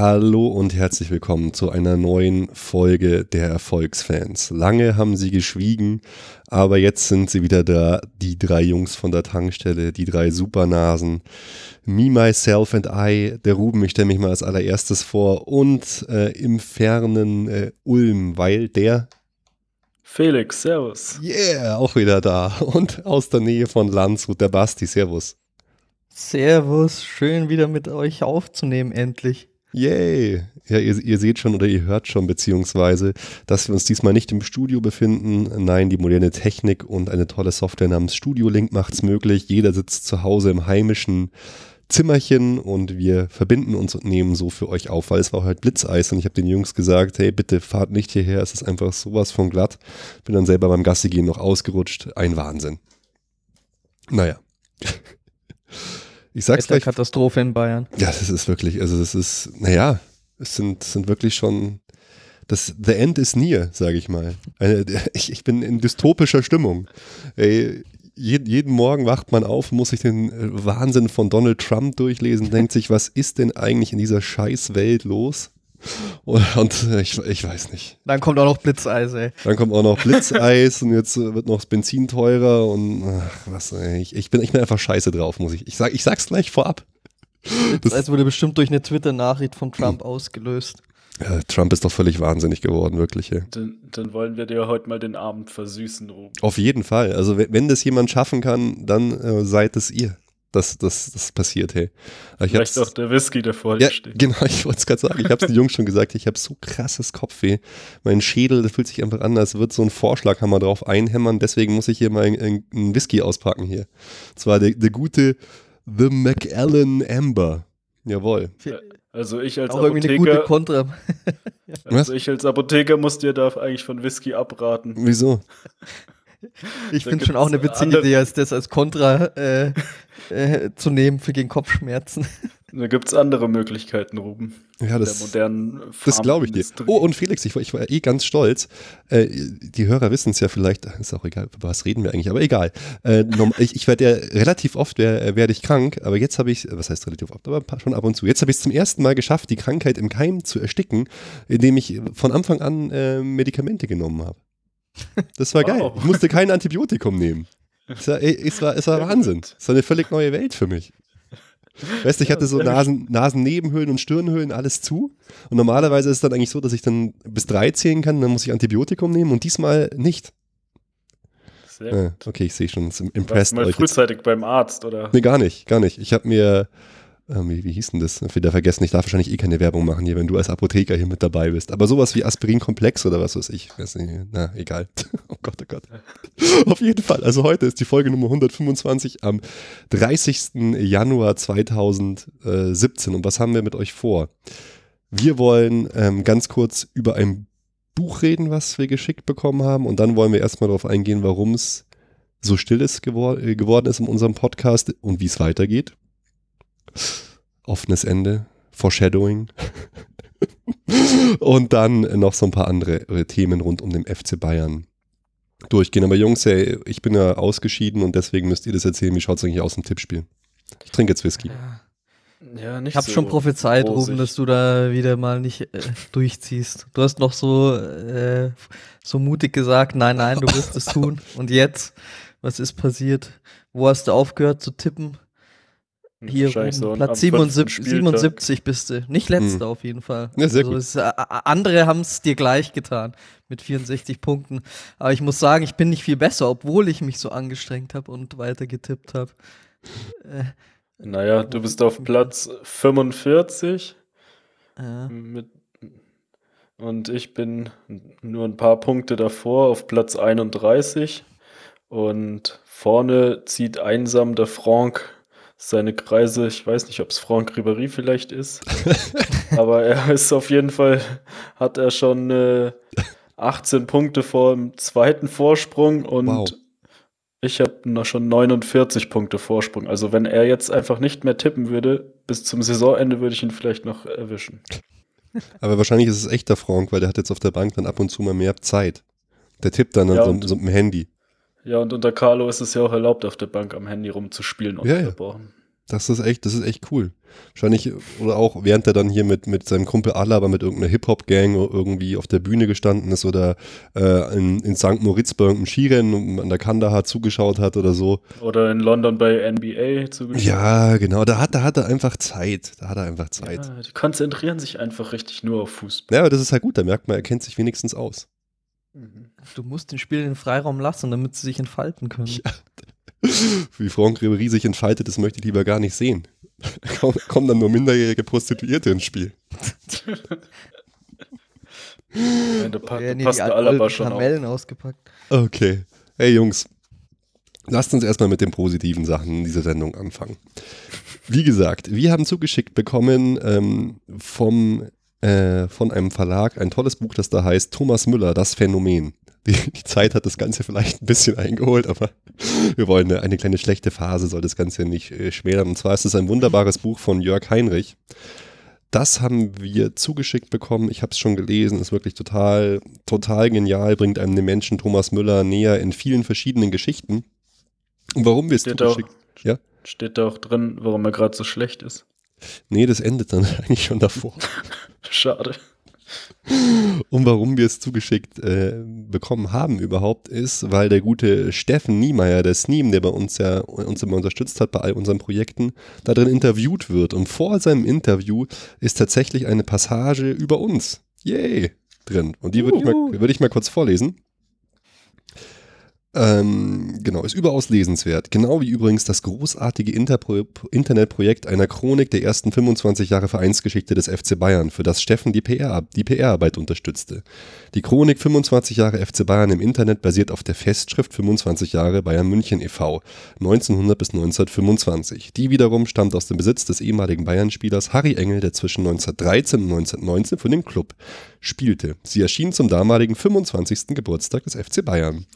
Hallo und herzlich willkommen zu einer neuen Folge der Erfolgsfans. Lange haben sie geschwiegen, aber jetzt sind sie wieder da, die drei Jungs von der Tankstelle, die drei Supernasen. Me, Myself and I, der Ruben, ich stelle mich mal als allererstes vor und äh, im fernen äh, Ulm, weil der Felix, Servus. Yeah, auch wieder da. Und aus der Nähe von Landshut, der Basti, Servus. Servus, schön wieder mit euch aufzunehmen, endlich. Yay! Ja, ihr, ihr, seht schon oder ihr hört schon, beziehungsweise, dass wir uns diesmal nicht im Studio befinden. Nein, die moderne Technik und eine tolle Software namens Studio Link macht es möglich. Jeder sitzt zu Hause im heimischen Zimmerchen und wir verbinden uns und nehmen so für euch auf, weil es war halt Blitzeis und ich habe den Jungs gesagt, hey, bitte fahrt nicht hierher, es ist einfach sowas von glatt. Bin dann selber beim Gassi gehen noch ausgerutscht. Ein Wahnsinn. Naja. Ich sag's gleich. Katastrophe in Bayern. Ja, das ist wirklich, also das ist, naja, es sind, sind wirklich schon, das The End is near, sage ich mal. Ich, ich bin in dystopischer Stimmung. Ey, jeden, Morgen wacht man auf, muss sich den äh, Wahnsinn von Donald Trump durchlesen, denkt sich, was ist denn eigentlich in dieser Scheißwelt los? Und, ich, ich, weiß nicht. Dann kommt auch noch Blitzeis, ey. Dann kommt auch noch Blitzeis und jetzt wird noch das Benzin teurer und ach, was, ey, ich, ich, bin, ich bin einfach scheiße drauf, muss ich. Ich, sag, ich sag's gleich vorab. Blitzeis wurde bestimmt durch eine Twitter-Nachricht von Trump ausgelöst. Ja, Trump ist doch völlig wahnsinnig geworden, wirklich. Ey. Dann, dann, wollen wir dir heute mal den Abend versüßen, Ruben. Auf jeden Fall. Also wenn, wenn das jemand schaffen kann, dann äh, seid es ihr dass das, das passiert, hey. Ich Vielleicht auch der Whisky, der vor dir ja, steht. Genau, ich wollte es gerade sagen. Ich habe es den Jungs schon gesagt, ich habe so krasses Kopfweh. Mein Schädel, das fühlt sich einfach an, als würde so ein Vorschlaghammer drauf einhämmern. Deswegen muss ich hier mal einen, einen Whisky auspacken hier. Und zwar der, der gute The McAllen Amber. Jawohl. Also ich als auch Apotheker. Irgendwie eine gute Kontra. also ich als Apotheker muss dir da eigentlich von Whisky abraten. Wieso? Ich finde schon auch eine witzige Idee, als das als Kontra äh, äh, zu nehmen für gegen Kopfschmerzen. Da gibt es andere Möglichkeiten, Ruben. Ja, das, das glaube ich dir. Oh, und Felix, ich war, ich war eh ganz stolz. Äh, die Hörer wissen es ja vielleicht, ist auch egal, über was reden wir eigentlich, aber egal. Äh, ich ich werde ja relativ oft werde werd ich krank, aber jetzt habe ich, was heißt relativ oft, aber schon ab und zu. Jetzt habe ich es zum ersten Mal geschafft, die Krankheit im Keim zu ersticken, indem ich von Anfang an äh, Medikamente genommen habe. Das war geil. Ich musste kein Antibiotikum nehmen. Es war, es war, es war Wahnsinn. Es war eine völlig neue Welt für mich. Weißt du, ich hatte so Nasen, Nasennebenhöhlen und Stirnhöhlen, alles zu. Und normalerweise ist es dann eigentlich so, dass ich dann bis drei zählen kann, dann muss ich Antibiotikum nehmen und diesmal nicht. Sehr ah, okay, ich sehe schon, es impressed Warst du mal frühzeitig jetzt. beim Arzt, oder? Nee, gar nicht, gar nicht. Ich habe mir ähm, wie, wie hieß denn das? Wieder vergessen, ich darf wahrscheinlich eh keine Werbung machen hier, wenn du als Apotheker hier mit dabei bist. Aber sowas wie Aspirinkomplex oder was weiß ich. Weiß nicht, na, egal. oh Gott, oh Gott. Auf jeden Fall. Also heute ist die Folge Nummer 125 am 30. Januar 2017. Und was haben wir mit euch vor? Wir wollen ähm, ganz kurz über ein Buch reden, was wir geschickt bekommen haben. Und dann wollen wir erstmal darauf eingehen, warum es so still ist gewor äh, geworden ist in unserem Podcast und wie es weitergeht offenes Ende, Foreshadowing. und dann noch so ein paar andere Themen rund um den FC Bayern durchgehen. Aber Jungs, ey, ich bin ja ausgeschieden und deswegen müsst ihr das erzählen. Wie schaut es eigentlich aus im Tippspiel? Ich trinke jetzt Whisky. Ja, nicht ich habe so schon prophezeit, Ruben, dass du da wieder mal nicht äh, durchziehst. Du hast noch so, äh, so mutig gesagt, nein, nein, du wirst es tun. Und jetzt, was ist passiert? Wo hast du aufgehört zu tippen? Hier so Platz 77, 77 bist du. Nicht letzter hm. auf jeden Fall. Ja, sehr also gut. Es, äh, andere haben es dir gleich getan mit 64 Punkten. Aber ich muss sagen, ich bin nicht viel besser, obwohl ich mich so angestrengt habe und weiter getippt habe. Äh, naja, du bist auf Platz 45. Ja. Mit, und ich bin nur ein paar Punkte davor auf Platz 31. Und vorne zieht einsam der Franck seine Kreise. Ich weiß nicht, ob es Franck Ribéry vielleicht ist, aber er ist auf jeden Fall, hat er schon äh, 18 Punkte vor dem zweiten Vorsprung und wow. ich habe noch schon 49 Punkte Vorsprung. Also wenn er jetzt einfach nicht mehr tippen würde, bis zum Saisonende würde ich ihn vielleicht noch erwischen. Aber wahrscheinlich ist es echter Frank, weil der hat jetzt auf der Bank dann ab und zu mal mehr Zeit. Der tippt dann ja, so, so einem Handy. Ja, und unter Carlo ist es ja auch erlaubt, auf der Bank am Handy rumzuspielen. Ja, ja. Das ist echt, das ist echt cool. Wahrscheinlich, oder auch während er dann hier mit, mit seinem Kumpel Alaba mit irgendeiner Hip-Hop-Gang irgendwie auf der Bühne gestanden ist oder äh, in, in St. Moritz bei irgendeinem Skirennen an der Kandahar zugeschaut hat oder so. Oder in London bei NBA zugeschaut. Ja, genau, da hat, da hat er einfach Zeit. Da hat er einfach Zeit. Ja, die konzentrieren sich einfach richtig nur auf Fußball. Ja, aber das ist halt gut, da merkt man, er kennt sich wenigstens aus. Du musst den Spiel den Freiraum lassen, damit sie sich entfalten können. Ja. Wie Franck Ribéry sich entfaltet, das möchte ich lieber gar nicht sehen. Da kommen dann nur minderjährige Prostituierte ins Spiel. ja, da, pa da passt der Alaba schon Kamellen auf. ausgepackt. Okay. Hey Jungs, lasst uns erstmal mit den positiven Sachen in dieser Sendung anfangen. Wie gesagt, wir haben zugeschickt bekommen ähm, vom, äh, von einem Verlag ein tolles Buch, das da heißt Thomas Müller, das Phänomen. Die, die, Zeit hat das Ganze vielleicht ein bisschen eingeholt, aber wir wollen eine, eine kleine schlechte Phase, soll das Ganze nicht äh, schmälern. Und zwar ist es ein wunderbares Buch von Jörg Heinrich. Das haben wir zugeschickt bekommen. Ich habe es schon gelesen. Ist wirklich total, total genial. Bringt einem den Menschen Thomas Müller näher in vielen verschiedenen Geschichten. Und warum wir es zugeschickt? Auch, ja? Steht da auch drin, warum er gerade so schlecht ist? Nee, das endet dann eigentlich schon davor. Schade. Und warum wir es zugeschickt äh, bekommen haben überhaupt ist, weil der gute Steffen Niemeyer, der Sneem, der bei uns ja uns immer unterstützt hat bei all unseren Projekten, da drin interviewt wird. Und vor seinem Interview ist tatsächlich eine Passage über uns. Yay! drin. Und die würde ich, würd ich mal kurz vorlesen. Ähm, genau, ist überaus lesenswert. Genau wie übrigens das großartige Interpro Internetprojekt einer Chronik der ersten 25 Jahre Vereinsgeschichte des FC Bayern, für das Steffen die PR-Arbeit PR unterstützte. Die Chronik 25 Jahre FC Bayern im Internet basiert auf der Festschrift 25 Jahre Bayern München e.V. 1900 bis 1925. Die wiederum stammt aus dem Besitz des ehemaligen Bayern-Spielers Harry Engel, der zwischen 1913 und 1919 für den Club spielte. Sie erschien zum damaligen 25. Geburtstag des FC Bayern.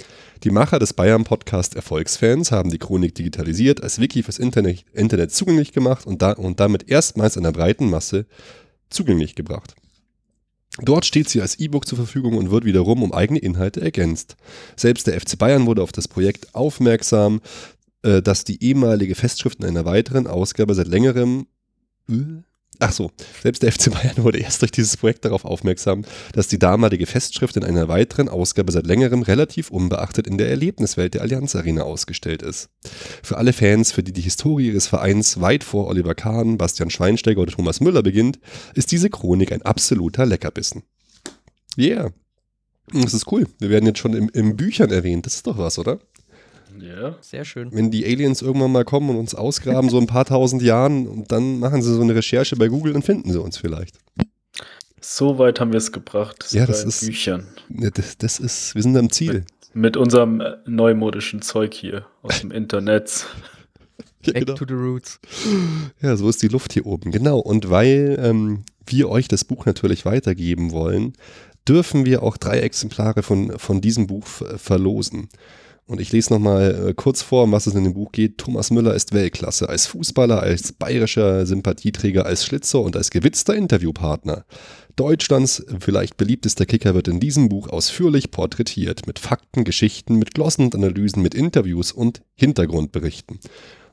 Die Macher des Bayern-Podcast Erfolgsfans haben die Chronik digitalisiert, als Wiki fürs Internet, Internet zugänglich gemacht und, da, und damit erstmals einer breiten Masse zugänglich gebracht. Dort steht sie als E-Book zur Verfügung und wird wiederum um eigene Inhalte ergänzt. Selbst der FC Bayern wurde auf das Projekt aufmerksam, äh, dass die ehemalige Festschrift in einer weiteren Ausgabe seit längerem äh, Ach so, selbst der FC Bayern wurde erst durch dieses Projekt darauf aufmerksam, dass die damalige Festschrift in einer weiteren Ausgabe seit längerem relativ unbeachtet in der Erlebniswelt der Allianz Arena ausgestellt ist. Für alle Fans, für die die Historie ihres Vereins weit vor Oliver Kahn, Bastian Schweinsteiger oder Thomas Müller beginnt, ist diese Chronik ein absoluter Leckerbissen. Yeah. Das ist cool. Wir werden jetzt schon im, im Büchern erwähnt. Das ist doch was, oder? Ja. Sehr schön. Wenn die Aliens irgendwann mal kommen und uns ausgraben, so ein paar tausend Jahren, und dann machen sie so eine Recherche bei Google und finden sie uns vielleicht. So weit haben wir es gebracht. Ja, das ist. Büchern. Das, das, ist, wir sind am Ziel. Mit, mit unserem äh, neumodischen Zeug hier aus dem Internet. Back genau. to the roots. Ja, so ist die Luft hier oben. Genau. Und weil ähm, wir euch das Buch natürlich weitergeben wollen, dürfen wir auch drei Exemplare von, von diesem Buch verlosen. Und ich lese nochmal äh, kurz vor, um was es in dem Buch geht. Thomas Müller ist Weltklasse. Als Fußballer, als bayerischer Sympathieträger, als Schlitzer und als gewitzter Interviewpartner. Deutschlands vielleicht beliebtester Kicker wird in diesem Buch ausführlich porträtiert. Mit Fakten, Geschichten, mit Glossen und Analysen, mit Interviews und Hintergrundberichten.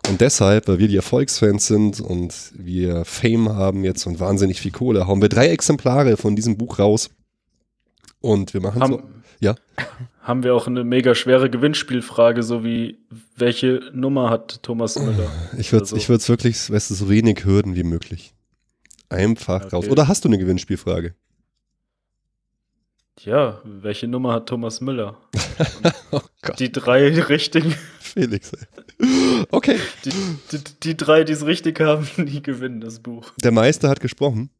Und deshalb, weil wir die Erfolgsfans sind und wir Fame haben jetzt und wahnsinnig viel Kohle, hauen wir drei Exemplare von diesem Buch raus. Und wir machen haben, so. Ja haben wir auch eine mega schwere Gewinnspielfrage, so wie welche Nummer hat Thomas Müller? Ich würde es so. wirklich, weißt du, so wenig Hürden wie möglich. Einfach okay. raus. Oder hast du eine Gewinnspielfrage? Ja, welche Nummer hat Thomas Müller? oh die drei richtigen. Felix. Okay. Die, die, die drei, die es richtig haben, die gewinnen das Buch. Der Meister hat gesprochen.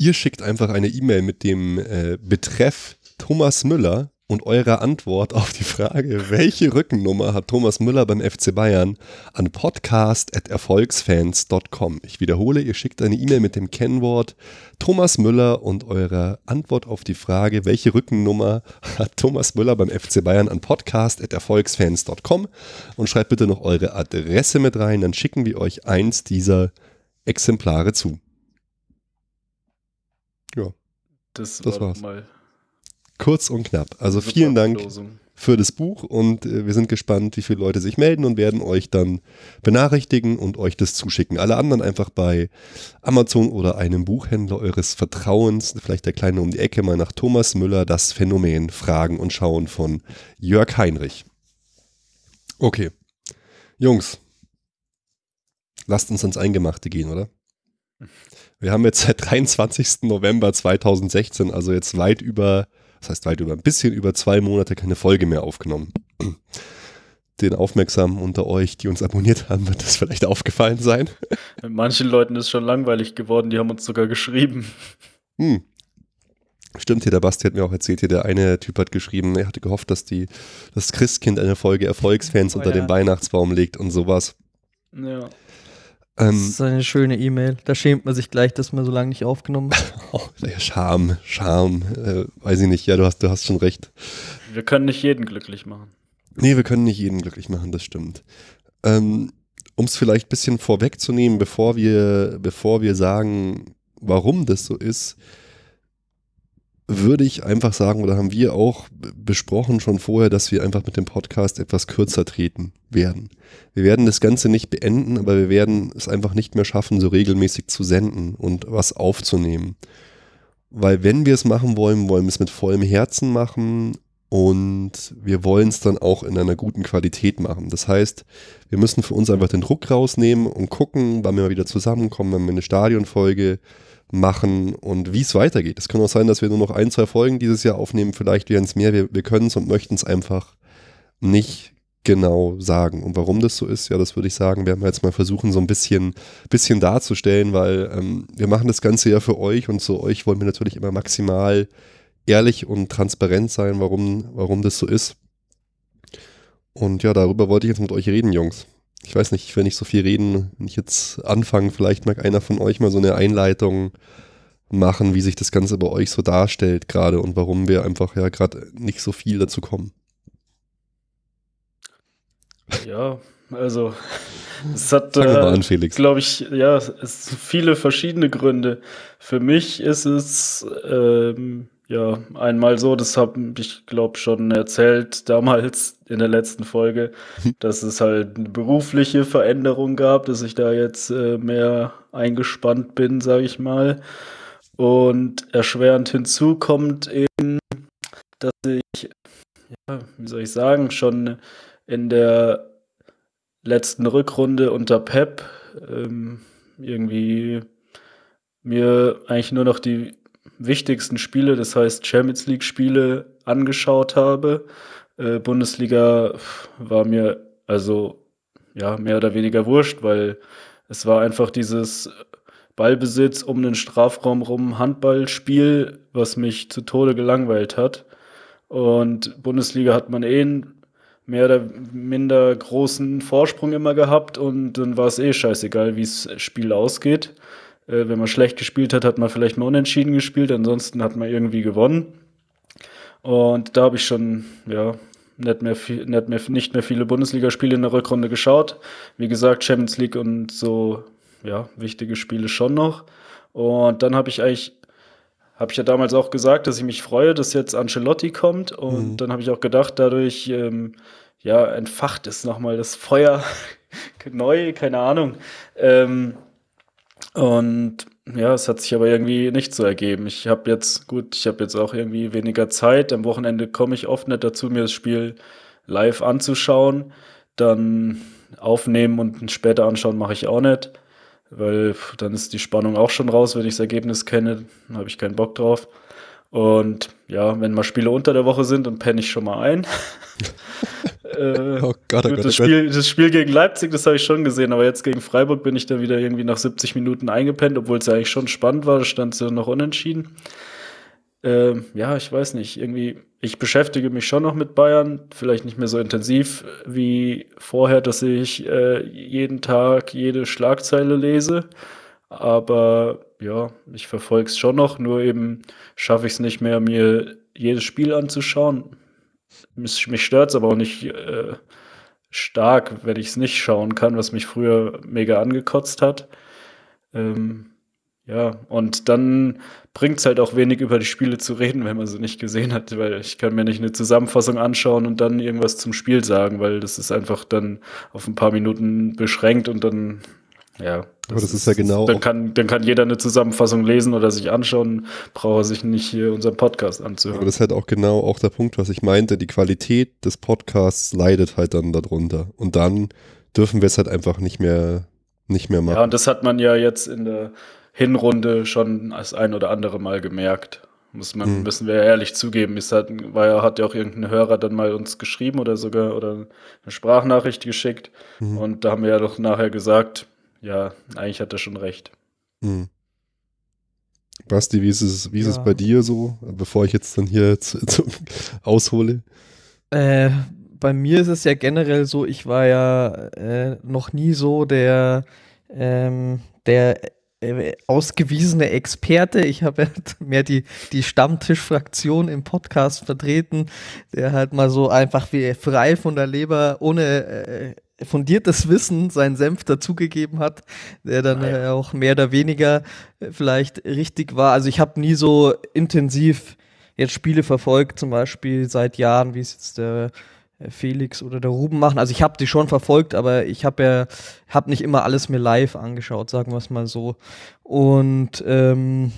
Ihr schickt einfach eine E-Mail mit dem äh, Betreff Thomas Müller und eure Antwort auf die Frage, welche Rückennummer hat Thomas Müller beim FC Bayern an podcast.erfolgsfans.com. Ich wiederhole, ihr schickt eine E-Mail mit dem Kennwort Thomas Müller und eure Antwort auf die Frage, welche Rückennummer hat Thomas Müller beim FC Bayern an podcast.erfolgsfans.com und schreibt bitte noch eure Adresse mit rein, dann schicken wir euch eins dieser Exemplare zu. Ja. Das, das war's. Mal Kurz und knapp. Also vielen Dank für das Buch und äh, wir sind gespannt, wie viele Leute sich melden und werden euch dann benachrichtigen und euch das zuschicken. Alle anderen einfach bei Amazon oder einem Buchhändler eures Vertrauens, vielleicht der Kleine um die Ecke, mal nach Thomas Müller, das Phänomen fragen und schauen von Jörg Heinrich. Okay. Jungs, lasst uns ans Eingemachte gehen, oder? Wir haben jetzt seit 23. November 2016, also jetzt weit über das heißt weit über ein bisschen über zwei Monate keine Folge mehr aufgenommen. Den Aufmerksamen unter euch, die uns abonniert haben, wird das vielleicht aufgefallen sein. Manchen Leuten ist schon langweilig geworden, die haben uns sogar geschrieben. Hm. Stimmt hier, der Basti hat mir auch erzählt, hier der eine Typ hat geschrieben, er hatte gehofft, dass die, das Christkind eine Folge Erfolgsfans oh, unter ja. dem Weihnachtsbaum legt und sowas. Ja. Ähm, das ist eine schöne E-Mail. Da schämt man sich gleich, dass man so lange nicht aufgenommen hat. oh, Scham, Scham. Äh, weiß ich nicht. Ja, du hast, du hast schon recht. Wir können nicht jeden glücklich machen. Nee, wir können nicht jeden glücklich machen, das stimmt. Ähm, um es vielleicht ein bisschen vorwegzunehmen, bevor wir, bevor wir sagen, warum das so ist, würde ich einfach sagen, oder haben wir auch besprochen schon vorher, dass wir einfach mit dem Podcast etwas kürzer treten werden. Wir werden das Ganze nicht beenden, aber wir werden es einfach nicht mehr schaffen, so regelmäßig zu senden und was aufzunehmen. Weil wenn wir es machen wollen, wollen wir es mit vollem Herzen machen und wir wollen es dann auch in einer guten Qualität machen. Das heißt, wir müssen für uns einfach den Druck rausnehmen und gucken, wann wir mal wieder zusammenkommen, wenn wir eine Stadionfolge machen und wie es weitergeht. Es kann auch sein, dass wir nur noch ein, zwei Folgen dieses Jahr aufnehmen, vielleicht werden es mehr. Wir, wir können es und möchten es einfach nicht genau sagen. Und warum das so ist, ja, das würde ich sagen, werden wir jetzt mal versuchen, so ein bisschen, bisschen darzustellen, weil ähm, wir machen das Ganze ja für euch und zu euch wollen wir natürlich immer maximal ehrlich und transparent sein, warum, warum das so ist. Und ja, darüber wollte ich jetzt mit euch reden, Jungs ich weiß nicht, ich will nicht so viel reden. Wenn ich jetzt anfange, vielleicht mag einer von euch mal so eine Einleitung machen, wie sich das Ganze bei euch so darstellt gerade und warum wir einfach ja gerade nicht so viel dazu kommen. Ja, also es hat, äh, glaube ich, ja, es viele verschiedene Gründe. Für mich ist es ähm, ja, einmal so, das habe ich, glaube schon erzählt damals in der letzten Folge, dass es halt eine berufliche Veränderung gab, dass ich da jetzt äh, mehr eingespannt bin, sage ich mal. Und erschwerend hinzu kommt eben, dass ich, ja, wie soll ich sagen, schon in der letzten Rückrunde unter Pep ähm, irgendwie mir eigentlich nur noch die wichtigsten Spiele, das heißt Champions League Spiele, angeschaut habe. Äh, Bundesliga war mir also ja mehr oder weniger wurscht, weil es war einfach dieses Ballbesitz um den Strafraum rum Handballspiel, was mich zu Tode gelangweilt hat. Und Bundesliga hat man eh einen mehr oder minder großen Vorsprung immer gehabt und dann war es eh scheißegal, wie das Spiel ausgeht. Äh, wenn man schlecht gespielt hat, hat man vielleicht mal unentschieden gespielt, ansonsten hat man irgendwie gewonnen. Und da habe ich schon, ja, nicht mehr, viel, nicht mehr, nicht mehr viele Bundesligaspiele in der Rückrunde geschaut. Wie gesagt, Champions League und so, ja, wichtige Spiele schon noch. Und dann habe ich eigentlich, habe ich ja damals auch gesagt, dass ich mich freue, dass jetzt Ancelotti kommt. Und mhm. dann habe ich auch gedacht, dadurch, ähm, ja, entfacht ist nochmal das Feuer neu, keine Ahnung. Ähm, und ja, es hat sich aber irgendwie nicht so ergeben. Ich habe jetzt, gut, ich habe jetzt auch irgendwie weniger Zeit. Am Wochenende komme ich oft nicht dazu, mir das Spiel live anzuschauen. Dann aufnehmen und später anschauen mache ich auch nicht, weil dann ist die Spannung auch schon raus, wenn ich das Ergebnis kenne. Habe ich keinen Bock drauf. Und ja, wenn mal Spiele unter der Woche sind, dann penne ich schon mal ein. Äh, oh Gott, oh Gott, das, oh Spiel, das Spiel gegen Leipzig, das habe ich schon gesehen, aber jetzt gegen Freiburg bin ich dann wieder irgendwie nach 70 Minuten eingepennt, obwohl es ja eigentlich schon spannend war, da stand es ja noch unentschieden. Ähm, ja, ich weiß nicht, irgendwie, ich beschäftige mich schon noch mit Bayern, vielleicht nicht mehr so intensiv wie vorher, dass ich äh, jeden Tag jede Schlagzeile lese, aber ja, ich verfolge es schon noch, nur eben schaffe ich es nicht mehr, mir jedes Spiel anzuschauen. Mich, mich stört es aber auch nicht äh, stark, wenn ich es nicht schauen kann, was mich früher mega angekotzt hat. Ähm, Ja, und dann bringt es halt auch wenig über die Spiele zu reden, wenn man sie nicht gesehen hat, weil ich kann mir nicht eine Zusammenfassung anschauen und dann irgendwas zum Spiel sagen, weil das ist einfach dann auf ein paar Minuten beschränkt und dann, ja. Aber das ist, ist ja genau. Dann kann, dann kann jeder eine Zusammenfassung lesen oder sich anschauen, braucht er sich nicht hier unseren Podcast anzuhören. Aber das ist halt auch genau auch der Punkt, was ich meinte. Die Qualität des Podcasts leidet halt dann darunter. Und dann dürfen wir es halt einfach nicht mehr, nicht mehr machen. Ja, und das hat man ja jetzt in der Hinrunde schon das ein oder andere Mal gemerkt. Muss man, mhm. müssen wir ehrlich zugeben. Hat, war ja, hat ja auch irgendein Hörer dann mal uns geschrieben oder sogar oder eine Sprachnachricht geschickt. Mhm. Und da haben wir ja doch nachher gesagt, ja, eigentlich hat er schon recht. Mhm. Basti, wie ist es, wie ist ja. es bei dir so, bevor ich jetzt dann hier zu, zu aushole? Äh, bei mir ist es ja generell so, ich war ja äh, noch nie so der, ähm, der äh, ausgewiesene Experte. Ich habe halt mehr die, die Stammtischfraktion im Podcast vertreten, der halt mal so einfach wie frei von der Leber, ohne äh, fundiertes Wissen seinen Senf dazugegeben hat, der dann äh, auch mehr oder weniger äh, vielleicht richtig war. Also ich habe nie so intensiv jetzt Spiele verfolgt, zum Beispiel seit Jahren, wie es jetzt der Felix oder der Ruben machen. Also ich habe die schon verfolgt, aber ich habe ja hab nicht immer alles mir live angeschaut, sagen wir es mal so. Und ähm,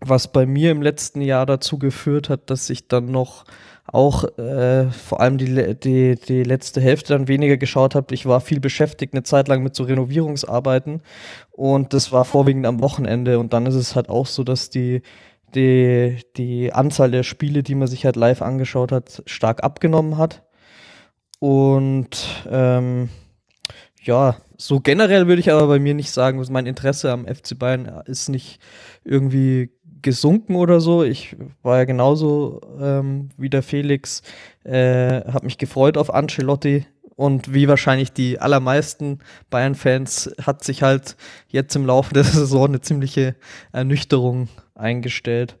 was bei mir im letzten Jahr dazu geführt hat, dass ich dann noch auch äh, vor allem die, die, die letzte Hälfte dann weniger geschaut habe. Ich war viel beschäftigt eine Zeit lang mit so Renovierungsarbeiten und das war vorwiegend am Wochenende und dann ist es halt auch so, dass die die, die Anzahl der Spiele, die man sich halt live angeschaut hat, stark abgenommen hat. Und ähm, ja, so generell würde ich aber bei mir nicht sagen, mein Interesse am FC Bayern ist nicht irgendwie gesunken oder so. Ich war ja genauso ähm, wie der Felix, äh, habe mich gefreut auf Ancelotti und wie wahrscheinlich die allermeisten Bayern-Fans hat sich halt jetzt im Laufe der Saison eine ziemliche Ernüchterung eingestellt.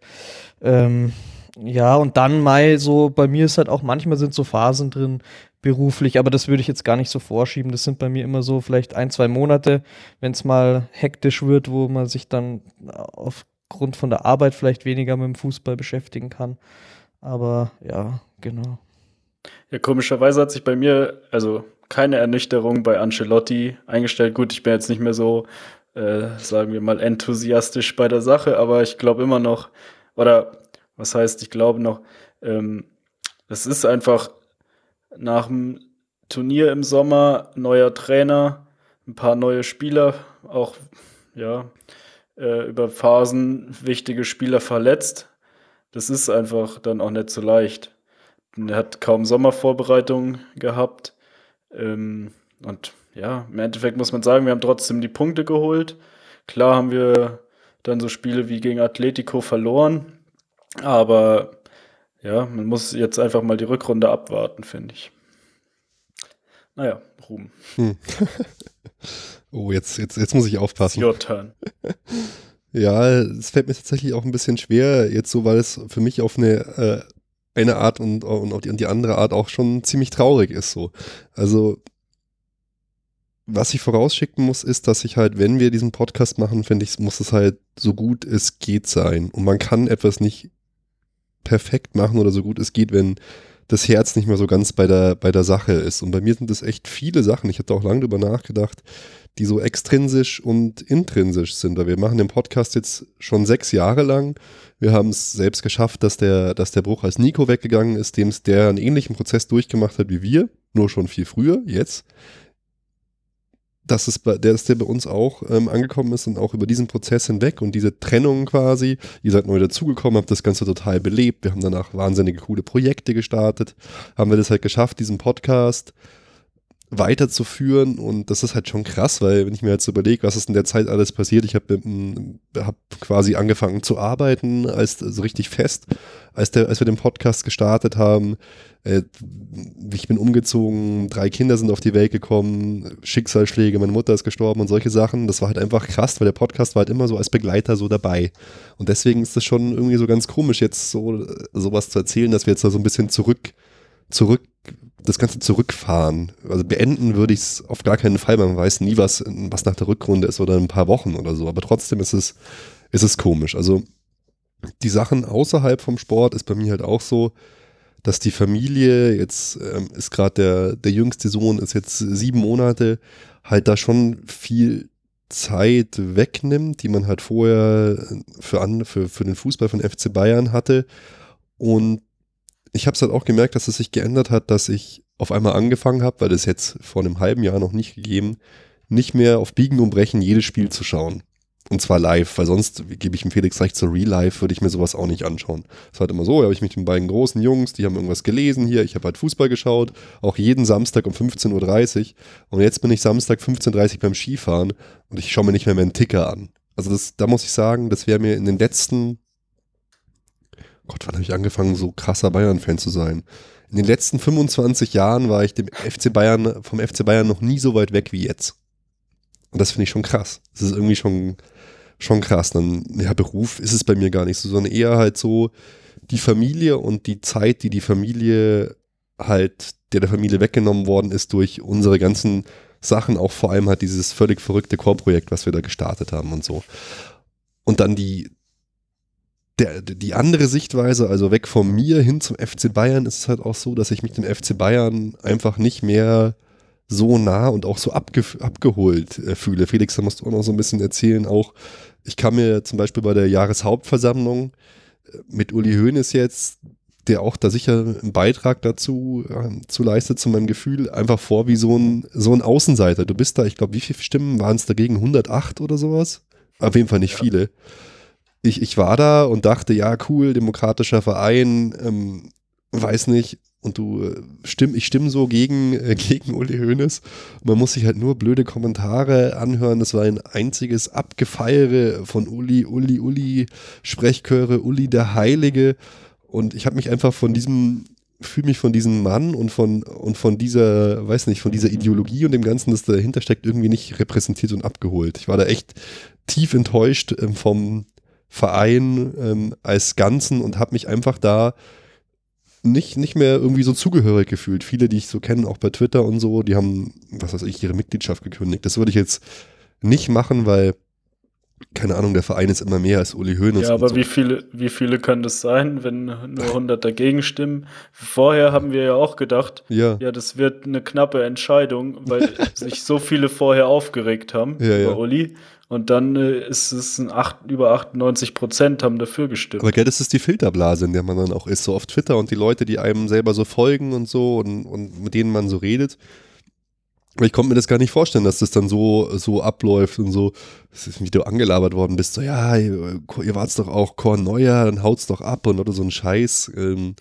Ähm, ja, und dann Mai, so bei mir ist halt auch manchmal sind so Phasen drin, beruflich, aber das würde ich jetzt gar nicht so vorschieben. Das sind bei mir immer so vielleicht ein, zwei Monate, wenn es mal hektisch wird, wo man sich dann aufgrund von der Arbeit vielleicht weniger mit dem Fußball beschäftigen kann. Aber ja, genau. Ja, komischerweise hat sich bei mir, also keine Ernüchterung bei Ancelotti eingestellt. Gut, ich bin jetzt nicht mehr so, äh, sagen wir mal, enthusiastisch bei der Sache, aber ich glaube immer noch, oder was heißt, ich glaube noch, ähm, es ist einfach nach dem Turnier im Sommer neuer Trainer, ein paar neue Spieler, auch ja, äh, über Phasen wichtige Spieler verletzt. Das ist einfach dann auch nicht so leicht. Er hat kaum Sommervorbereitung gehabt. Ähm, und ja, im Endeffekt muss man sagen, wir haben trotzdem die Punkte geholt. Klar haben wir dann so Spiele wie gegen Atletico verloren. Aber ja, man muss jetzt einfach mal die Rückrunde abwarten, finde ich. Naja, Ruhm. Hm. oh, jetzt, jetzt, jetzt muss ich aufpassen. It's your turn. ja, es fällt mir tatsächlich auch ein bisschen schwer, jetzt so, weil es für mich auf eine, äh, eine Art und, und auf die, die andere Art auch schon ziemlich traurig ist. So. Also, was ich vorausschicken muss, ist, dass ich halt, wenn wir diesen Podcast machen, finde ich, muss es halt so gut es geht sein. Und man kann etwas nicht perfekt machen oder so gut es geht, wenn das Herz nicht mehr so ganz bei der, bei der Sache ist. Und bei mir sind es echt viele Sachen, ich habe da auch lange drüber nachgedacht, die so extrinsisch und intrinsisch sind. Weil wir machen den Podcast jetzt schon sechs Jahre lang. Wir haben es selbst geschafft, dass der, dass der Bruch als Nico weggegangen ist, dem es der einen ähnlichen Prozess durchgemacht hat wie wir, nur schon viel früher, jetzt dass es bei, der, dass der bei uns auch ähm, angekommen ist und auch über diesen Prozess hinweg und diese Trennung quasi, ihr seid neu dazugekommen, habt das Ganze total belebt, wir haben danach wahnsinnige coole Projekte gestartet, haben wir das halt geschafft, diesen Podcast weiterzuführen und das ist halt schon krass, weil wenn ich mir jetzt überlege, was ist in der Zeit alles passiert, ich habe hab quasi angefangen zu arbeiten, als so richtig fest, als, der, als wir den Podcast gestartet haben. Äh, ich bin umgezogen, drei Kinder sind auf die Welt gekommen, Schicksalsschläge, meine Mutter ist gestorben und solche Sachen. Das war halt einfach krass, weil der Podcast war halt immer so als Begleiter so dabei. Und deswegen ist es schon irgendwie so ganz komisch, jetzt so sowas zu erzählen, dass wir jetzt da so ein bisschen zurück, zurück das Ganze zurückfahren. Also beenden würde ich es auf gar keinen Fall. Man weiß nie, was, was nach der Rückrunde ist oder in ein paar Wochen oder so. Aber trotzdem ist es ist es komisch. Also die Sachen außerhalb vom Sport ist bei mir halt auch so, dass die Familie, jetzt ähm, ist gerade der, der jüngste Sohn, ist jetzt sieben Monate, halt da schon viel Zeit wegnimmt, die man halt vorher für, an, für, für den Fußball von FC Bayern hatte. Und ich habe es halt auch gemerkt, dass es sich geändert hat, dass ich auf einmal angefangen habe, weil das jetzt vor einem halben Jahr noch nicht gegeben, nicht mehr auf Biegen und Brechen jedes Spiel zu schauen. Und zwar live, weil sonst gebe ich dem Felix recht, so real life würde ich mir sowas auch nicht anschauen. Es war halt immer so, habe ich mit den beiden großen Jungs, die haben irgendwas gelesen hier, ich habe halt Fußball geschaut, auch jeden Samstag um 15.30 Uhr. Und jetzt bin ich Samstag 15.30 Uhr beim Skifahren und ich schaue mir nicht mehr meinen Ticker an. Also das, da muss ich sagen, das wäre mir in den letzten, Gott, wann habe ich angefangen, so krasser Bayern-Fan zu sein? In den letzten 25 Jahren war ich dem FC Bayern, vom FC Bayern noch nie so weit weg wie jetzt. Und das finde ich schon krass. Das ist irgendwie schon schon krass. Dann, ja, Beruf ist es bei mir gar nicht so, sondern eher halt so die Familie und die Zeit, die die Familie halt, der der Familie weggenommen worden ist durch unsere ganzen Sachen, auch vor allem halt dieses völlig verrückte Core-Projekt, was wir da gestartet haben und so. Und dann die, der, die andere Sichtweise, also weg von mir hin zum FC Bayern, ist es halt auch so, dass ich mich dem FC Bayern einfach nicht mehr so nah und auch so abge abgeholt äh, fühle. Felix, da musst du auch noch so ein bisschen erzählen. Auch ich kann mir zum Beispiel bei der Jahreshauptversammlung äh, mit Uli Hoeneß jetzt, der auch da sicher einen Beitrag dazu äh, zu leistet, zu meinem Gefühl, einfach vor wie so ein, so ein Außenseiter. Du bist da, ich glaube, wie viele Stimmen waren es dagegen? 108 oder sowas? Auf jeden Fall nicht ja. viele. Ich, ich war da und dachte, ja, cool, demokratischer Verein, ähm, weiß nicht, und du äh, stimm, ich stimme so gegen, äh, gegen Uli Hoeneß. Man muss sich halt nur blöde Kommentare anhören. Das war ein einziges Abgefeiere von Uli, Uli, Uli, Sprechchöre, Uli der Heilige. Und ich habe mich einfach von diesem, fühle mich von diesem Mann und von, und von dieser, weiß nicht, von dieser Ideologie und dem Ganzen, das dahinter steckt, irgendwie nicht repräsentiert und abgeholt. Ich war da echt tief enttäuscht ähm, vom Verein ähm, als Ganzen und habe mich einfach da nicht, nicht mehr irgendwie so zugehörig gefühlt. Viele, die ich so kenne, auch bei Twitter und so, die haben, was weiß ich, ihre Mitgliedschaft gekündigt. Das würde ich jetzt nicht machen, weil, keine Ahnung, der Verein ist immer mehr als Uli Hoeneß. Ja, aber so. wie viele, wie viele können das sein, wenn nur 100 dagegen stimmen? Vorher haben wir ja auch gedacht, ja, ja das wird eine knappe Entscheidung, weil sich so viele vorher aufgeregt haben ja, über ja. Uli. Und dann äh, ist es ein 8, über 98 Prozent haben dafür gestimmt. Aber gell, das ist die Filterblase, in der man dann auch ist, so auf Twitter und die Leute, die einem selber so folgen und so und, und mit denen man so redet. Ich konnte mir das gar nicht vorstellen, dass das dann so, so abläuft und so, wie du angelabert worden bist, so, ja, ihr, ihr wart's doch auch Korn Neuer, dann haut's doch ab und oder so ein Scheiß. Ähm,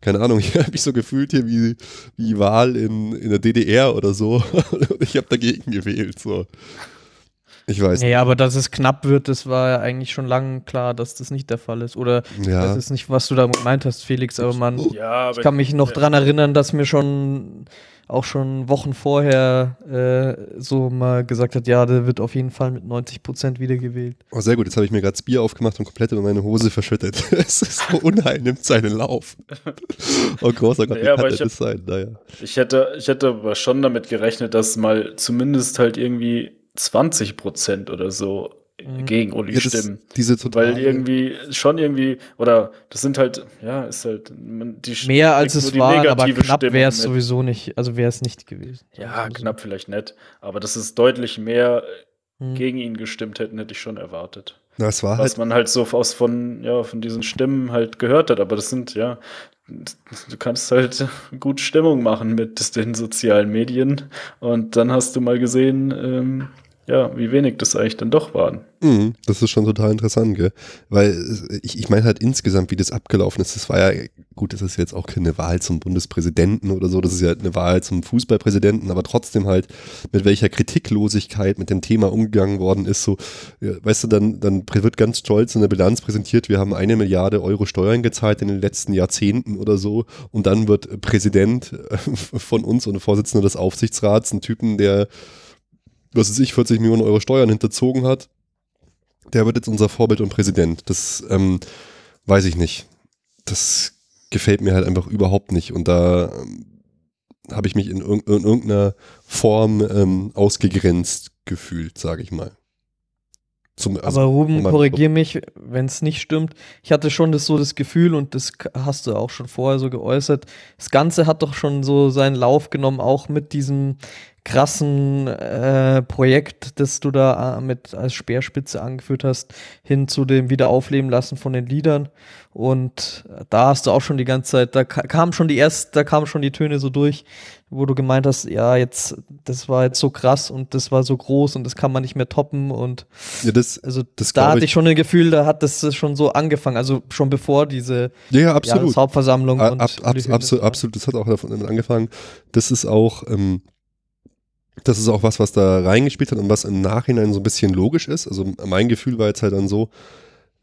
keine Ahnung, ich habe mich so gefühlt hier wie, wie Wahl in, in der DDR oder so. ich habe dagegen gewählt. So. Ich weiß. Nee, aber dass es knapp wird, das war ja eigentlich schon lange klar, dass das nicht der Fall ist. Oder ja. das ist nicht, was du da gemeint hast, Felix, aber man, ja, aber ich kann mich noch ja. dran erinnern, dass mir schon auch schon Wochen vorher äh, so mal gesagt hat, ja, der wird auf jeden Fall mit 90 Prozent wiedergewählt. Oh, sehr gut. Jetzt habe ich mir gerade das Bier aufgemacht und komplett in meine Hose verschüttet. es ist so unheil, nimmt seinen Lauf. oh, großer Gott, ja, wie kann das hab, sein? Naja. Ich hätte, ich hätte aber schon damit gerechnet, dass mal zumindest halt irgendwie 20 Prozent oder so mhm. gegen Uli ja, stimmen. Diese Weil irgendwie schon irgendwie, oder das sind halt, ja, ist halt die Mehr als es war, aber knapp wäre es sowieso nicht, also wäre es nicht gewesen. Ja, knapp vielleicht nicht, aber dass es deutlich mehr mhm. gegen ihn gestimmt hätten, hätte ich schon erwartet. Na, es war Was halt man halt so aus von, ja, von diesen Stimmen halt gehört hat, aber das sind, ja, du kannst halt gut Stimmung machen mit den sozialen Medien. Und dann hast du mal gesehen, ähm, ja, wie wenig das eigentlich dann doch waren. Mhm, das ist schon total interessant, gell? Weil ich, ich meine halt insgesamt, wie das abgelaufen ist. Das war ja, gut, das ist jetzt auch keine Wahl zum Bundespräsidenten oder so, das ist ja eine Wahl zum Fußballpräsidenten, aber trotzdem halt, mit welcher Kritiklosigkeit mit dem Thema umgegangen worden ist. So, weißt du, dann, dann wird ganz stolz in der Bilanz präsentiert, wir haben eine Milliarde Euro Steuern gezahlt in den letzten Jahrzehnten oder so und dann wird Präsident von uns und Vorsitzender des Aufsichtsrats, ein Typen, der was weiß ich, 40 Millionen Euro Steuern hinterzogen hat, der wird jetzt unser Vorbild und Präsident. Das ähm, weiß ich nicht. Das gefällt mir halt einfach überhaupt nicht. Und da ähm, habe ich mich in, irg in, irgendeiner Form ähm, ausgegrenzt gefühlt, sage ich mal. Zum, also Aber Ruben, korrigier mich, wenn es nicht stimmt. Ich hatte schon das so das Gefühl und das hast du auch schon vorher so geäußert. Das Ganze hat doch schon so seinen Lauf genommen, auch mit diesem krassen äh, Projekt, das du da äh, mit als Speerspitze angeführt hast, hin zu dem Wiederaufleben lassen von den Liedern. Und da hast du auch schon die ganze Zeit, da kam schon die erste, da kamen schon die Töne so durch, wo du gemeint hast, ja, jetzt, das war jetzt so krass und das war so groß und das kann man nicht mehr toppen und ja, das, also das da hatte ich, ich schon ein Gefühl, da hat das schon so angefangen, also schon bevor diese ja, absolut. Hauptversammlung ab, und, ab, und absolut, absolut, das hat auch davon angefangen. Das ist auch, ähm, das ist auch was, was da reingespielt hat und was im Nachhinein so ein bisschen logisch ist. Also mein Gefühl war jetzt halt dann so,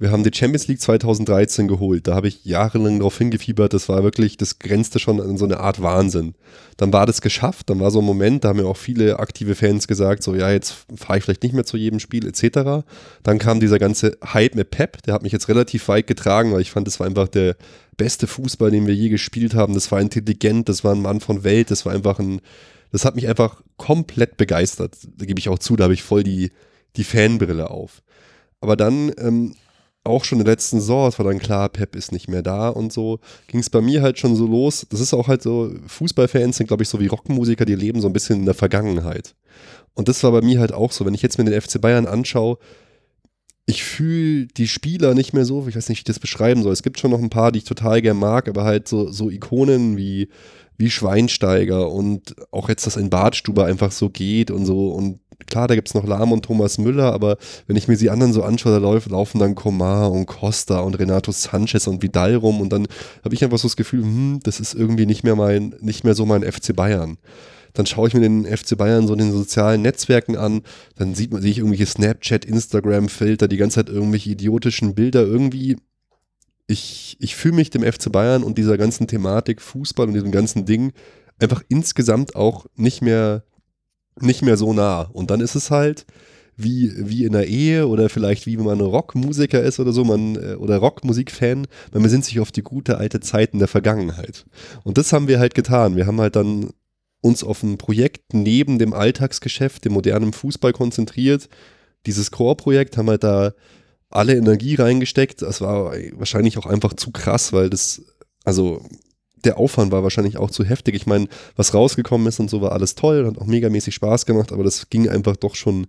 wir haben die Champions League 2013 geholt. Da habe ich jahrelang darauf hingefiebert. Das war wirklich, das grenzte schon an so eine Art Wahnsinn. Dann war das geschafft. Dann war so ein Moment, da haben ja auch viele aktive Fans gesagt, so ja, jetzt fahre ich vielleicht nicht mehr zu jedem Spiel etc. Dann kam dieser ganze Hype mit Pep. Der hat mich jetzt relativ weit getragen, weil ich fand, das war einfach der beste Fußball, den wir je gespielt haben. Das war intelligent, das war ein Mann von Welt, das war einfach ein das hat mich einfach komplett begeistert. Da gebe ich auch zu, da habe ich voll die, die Fanbrille auf. Aber dann ähm, auch schon in der letzten Saison, es war dann klar, Pep ist nicht mehr da und so, ging es bei mir halt schon so los. Das ist auch halt so, Fußballfans sind, glaube ich, so wie Rockmusiker, die leben so ein bisschen in der Vergangenheit. Und das war bei mir halt auch so. Wenn ich jetzt mir den FC Bayern anschaue, ich fühle die Spieler nicht mehr so, ich weiß nicht, wie ich das beschreiben soll. Es gibt schon noch ein paar, die ich total gern mag, aber halt so, so Ikonen wie wie Schweinsteiger und auch jetzt, dass ein Bartstuber einfach so geht und so und klar, da gibt es noch Lahm und Thomas Müller, aber wenn ich mir die anderen so anschaue, da laufen, laufen dann Komar und Costa und Renato Sanchez und Vidal rum und dann habe ich einfach so das Gefühl, hm, das ist irgendwie nicht mehr mein, nicht mehr so mein FC Bayern. Dann schaue ich mir den FC Bayern so in den sozialen Netzwerken an, dann sieht man, sehe ich irgendwelche Snapchat, Instagram-Filter, die ganze Zeit irgendwelche idiotischen Bilder irgendwie ich, ich fühle mich dem FC Bayern und dieser ganzen Thematik Fußball und diesem ganzen Ding einfach insgesamt auch nicht mehr, nicht mehr so nah. Und dann ist es halt wie, wie in der Ehe oder vielleicht wie wenn man Rockmusiker ist oder so, man, äh, oder Rockmusikfan, man besinnt sich auf die gute alte Zeiten der Vergangenheit. Und das haben wir halt getan. Wir haben halt dann uns auf ein Projekt neben dem Alltagsgeschäft, dem modernen Fußball konzentriert. Dieses Core-Projekt haben halt da alle Energie reingesteckt. Das war wahrscheinlich auch einfach zu krass, weil das, also der Aufwand war wahrscheinlich auch zu heftig. Ich meine, was rausgekommen ist und so war alles toll, hat auch megamäßig Spaß gemacht, aber das ging einfach doch schon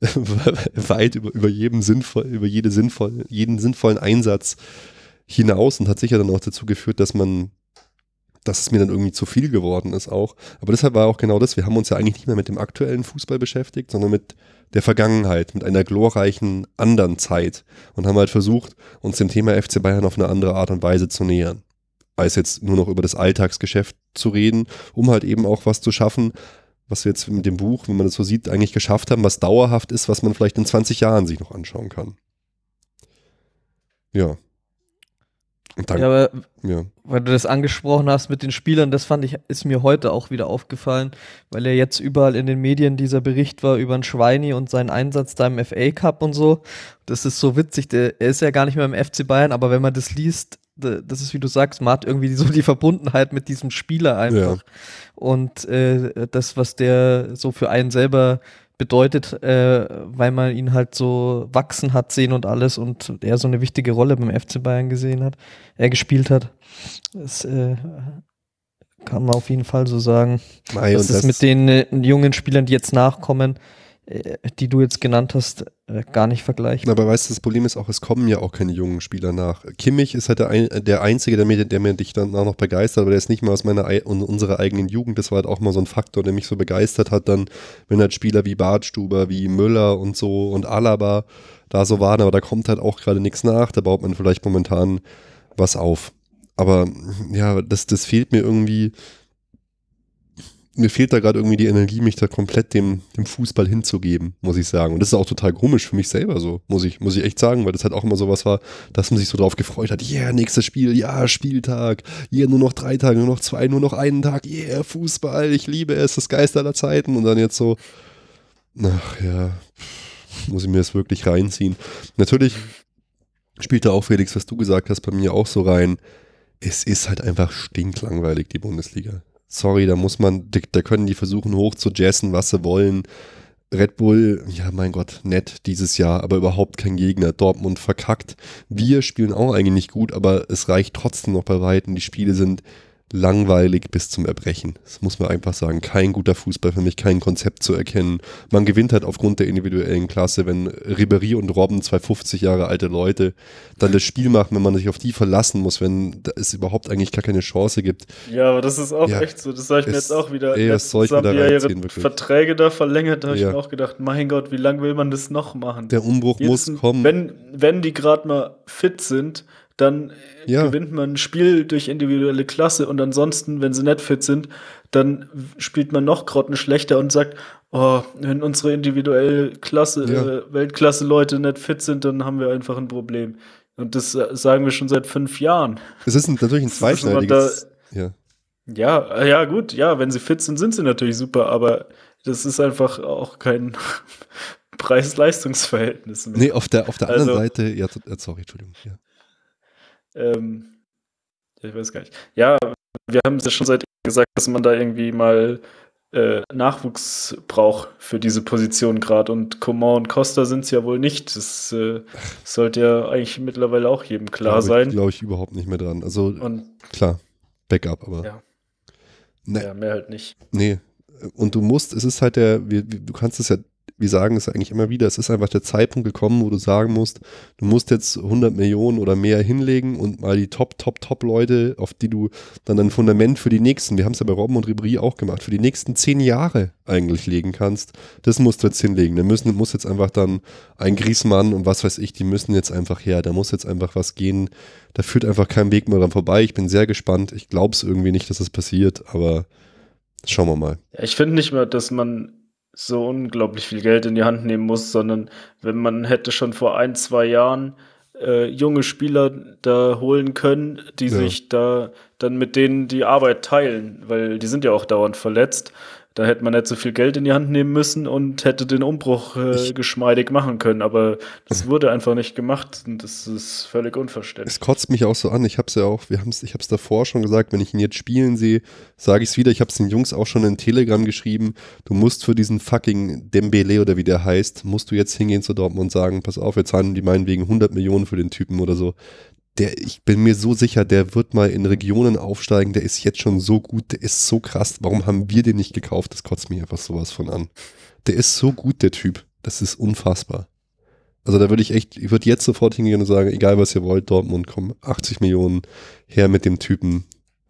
weit über, über jedem sinnvoll, über jede sinnvoll, jeden sinnvollen Einsatz hinaus und hat sicher dann auch dazu geführt, dass man, dass es mir dann irgendwie zu viel geworden ist auch. Aber deshalb war auch genau das, wir haben uns ja eigentlich nicht mehr mit dem aktuellen Fußball beschäftigt, sondern mit der Vergangenheit, mit einer glorreichen anderen Zeit und haben halt versucht, uns dem Thema FC Bayern auf eine andere Art und Weise zu nähern. Als jetzt nur noch über das Alltagsgeschäft zu reden, um halt eben auch was zu schaffen, was wir jetzt mit dem Buch, wenn man das so sieht, eigentlich geschafft haben, was dauerhaft ist, was man vielleicht in 20 Jahren sich noch anschauen kann. Ja, dann, ja, aber ja. weil du das angesprochen hast mit den Spielern, das fand ich, ist mir heute auch wieder aufgefallen, weil ja jetzt überall in den Medien dieser Bericht war über einen Schweini und seinen Einsatz da im FA Cup und so. Das ist so witzig, der, er ist ja gar nicht mehr im FC Bayern, aber wenn man das liest, das ist wie du sagst, man hat irgendwie so die Verbundenheit mit diesem Spieler einfach. Ja. Und äh, das, was der so für einen selber bedeutet, äh, weil man ihn halt so wachsen hat sehen und alles und er so eine wichtige Rolle beim FC Bayern gesehen hat, er gespielt hat. Das äh, kann man auf jeden Fall so sagen. Mai, das ist das mit den äh, jungen Spielern, die jetzt nachkommen, die du jetzt genannt hast, äh, gar nicht vergleichen. Aber weißt du, das Problem ist auch, es kommen ja auch keine jungen Spieler nach. Kimmich ist halt der, ein, der Einzige, der mir, der mir dich dann auch noch begeistert, aber der ist nicht mal aus meiner unserer eigenen Jugend. Das war halt auch mal so ein Faktor, der mich so begeistert hat, dann, wenn halt Spieler wie Bartstuber, wie Müller und so und Alaba da so waren, aber da kommt halt auch gerade nichts nach, da baut man vielleicht momentan was auf. Aber ja, das, das fehlt mir irgendwie mir fehlt da gerade irgendwie die Energie, mich da komplett dem, dem Fußball hinzugeben, muss ich sagen. Und das ist auch total komisch für mich selber so, muss ich, muss ich echt sagen, weil das halt auch immer sowas war, dass man sich so drauf gefreut hat, yeah, nächstes Spiel, ja, Spieltag, yeah, nur noch drei Tage, nur noch zwei, nur noch einen Tag, yeah, Fußball, ich liebe es, das Geist aller Zeiten. Und dann jetzt so, ach ja, muss ich mir das wirklich reinziehen. Natürlich spielt da auch Felix, was du gesagt hast, bei mir auch so rein. Es ist halt einfach stinklangweilig, die Bundesliga sorry, da muss man, da können die versuchen hoch zu jazzen, was sie wollen. Red Bull, ja mein Gott, nett dieses Jahr, aber überhaupt kein Gegner. Dortmund verkackt. Wir spielen auch eigentlich nicht gut, aber es reicht trotzdem noch bei Weitem. Die Spiele sind langweilig bis zum Erbrechen. Das muss man einfach sagen. Kein guter Fußball für mich, kein Konzept zu erkennen. Man gewinnt halt aufgrund der individuellen Klasse, wenn Ribery und Robben, zwei 50 Jahre alte Leute, dann das Spiel machen, wenn man sich auf die verlassen muss, wenn es überhaupt eigentlich gar keine Chance gibt. Ja, aber das ist auch ja, echt so. Das sage ich mir jetzt auch wieder. Ey, was soll ich mir da reinziehen, ihre Verträge da verlängert, da habe ja. ich mir auch gedacht, mein Gott, wie lange will man das noch machen? Der Umbruch Jetzt, muss kommen. Wenn, wenn die gerade mal fit sind, dann ja. gewinnt man ein Spiel durch individuelle Klasse und ansonsten, wenn sie nicht fit sind, dann spielt man noch grotten schlechter und sagt, oh, wenn unsere individuelle Klasse, ja. äh, Weltklasse-Leute nicht fit sind, dann haben wir einfach ein Problem. Und das äh, sagen wir schon seit fünf Jahren. Es ist natürlich ein zweischneidiges. Ja. ja, äh, ja, gut, ja, wenn sie fit sind, sind sie natürlich super, aber das ist einfach auch kein Preis-Leistungs-Verhältnis mehr. Nee, auf der, auf der anderen also, Seite, ja, sorry, Entschuldigung. Ja. Ähm, ich weiß gar nicht. Ja, wir haben es ja schon seit gesagt, dass man da irgendwie mal äh, Nachwuchs braucht für diese Position gerade. Und Coman und Costa sind es ja wohl nicht. Das äh, sollte ja eigentlich mittlerweile auch jedem klar glaube sein. Glaube ich überhaupt nicht mehr dran. Also und, klar, Backup, aber. Ja. Ne, ja, mehr halt nicht. Nee. Und du musst, es ist halt der, du kannst es ja wir sagen es eigentlich immer wieder, es ist einfach der Zeitpunkt gekommen, wo du sagen musst, du musst jetzt 100 Millionen oder mehr hinlegen und mal die Top, Top, Top Leute, auf die du dann ein Fundament für die nächsten, wir haben es ja bei Robben und Ribéry auch gemacht, für die nächsten zehn Jahre eigentlich legen kannst, das musst du jetzt hinlegen. Da müssen, muss jetzt einfach dann ein Griesmann und was weiß ich, die müssen jetzt einfach her, da muss jetzt einfach was gehen, da führt einfach kein Weg mehr dran vorbei. Ich bin sehr gespannt, ich glaube es irgendwie nicht, dass es das passiert, aber schauen wir mal. Ich finde nicht mehr, dass man so unglaublich viel Geld in die Hand nehmen muss, sondern wenn man hätte schon vor ein, zwei Jahren äh, junge Spieler da holen können, die ja. sich da dann mit denen die Arbeit teilen, weil die sind ja auch dauernd verletzt. Da hätte man nicht so viel Geld in die Hand nehmen müssen und hätte den Umbruch äh, geschmeidig machen können. Aber das wurde einfach nicht gemacht und das ist völlig unverständlich. Es kotzt mich auch so an. Ich habe es ja auch, wir haben's, ich habe es davor schon gesagt, wenn ich ihn jetzt spielen sehe, sage ich es wieder. Ich habe es den Jungs auch schon in Telegram geschrieben. Du musst für diesen fucking Dembele oder wie der heißt, musst du jetzt hingehen zu Dortmund und sagen, pass auf, wir zahlen die meinetwegen 100 Millionen für den Typen oder so der, ich bin mir so sicher, der wird mal in Regionen aufsteigen, der ist jetzt schon so gut, der ist so krass. Warum haben wir den nicht gekauft? Das kotzt mich einfach sowas von an. Der ist so gut, der Typ. Das ist unfassbar. Also da würde ich echt, ich würde jetzt sofort hingehen und sagen, egal was ihr wollt, Dortmund, komm, 80 Millionen her mit dem Typen.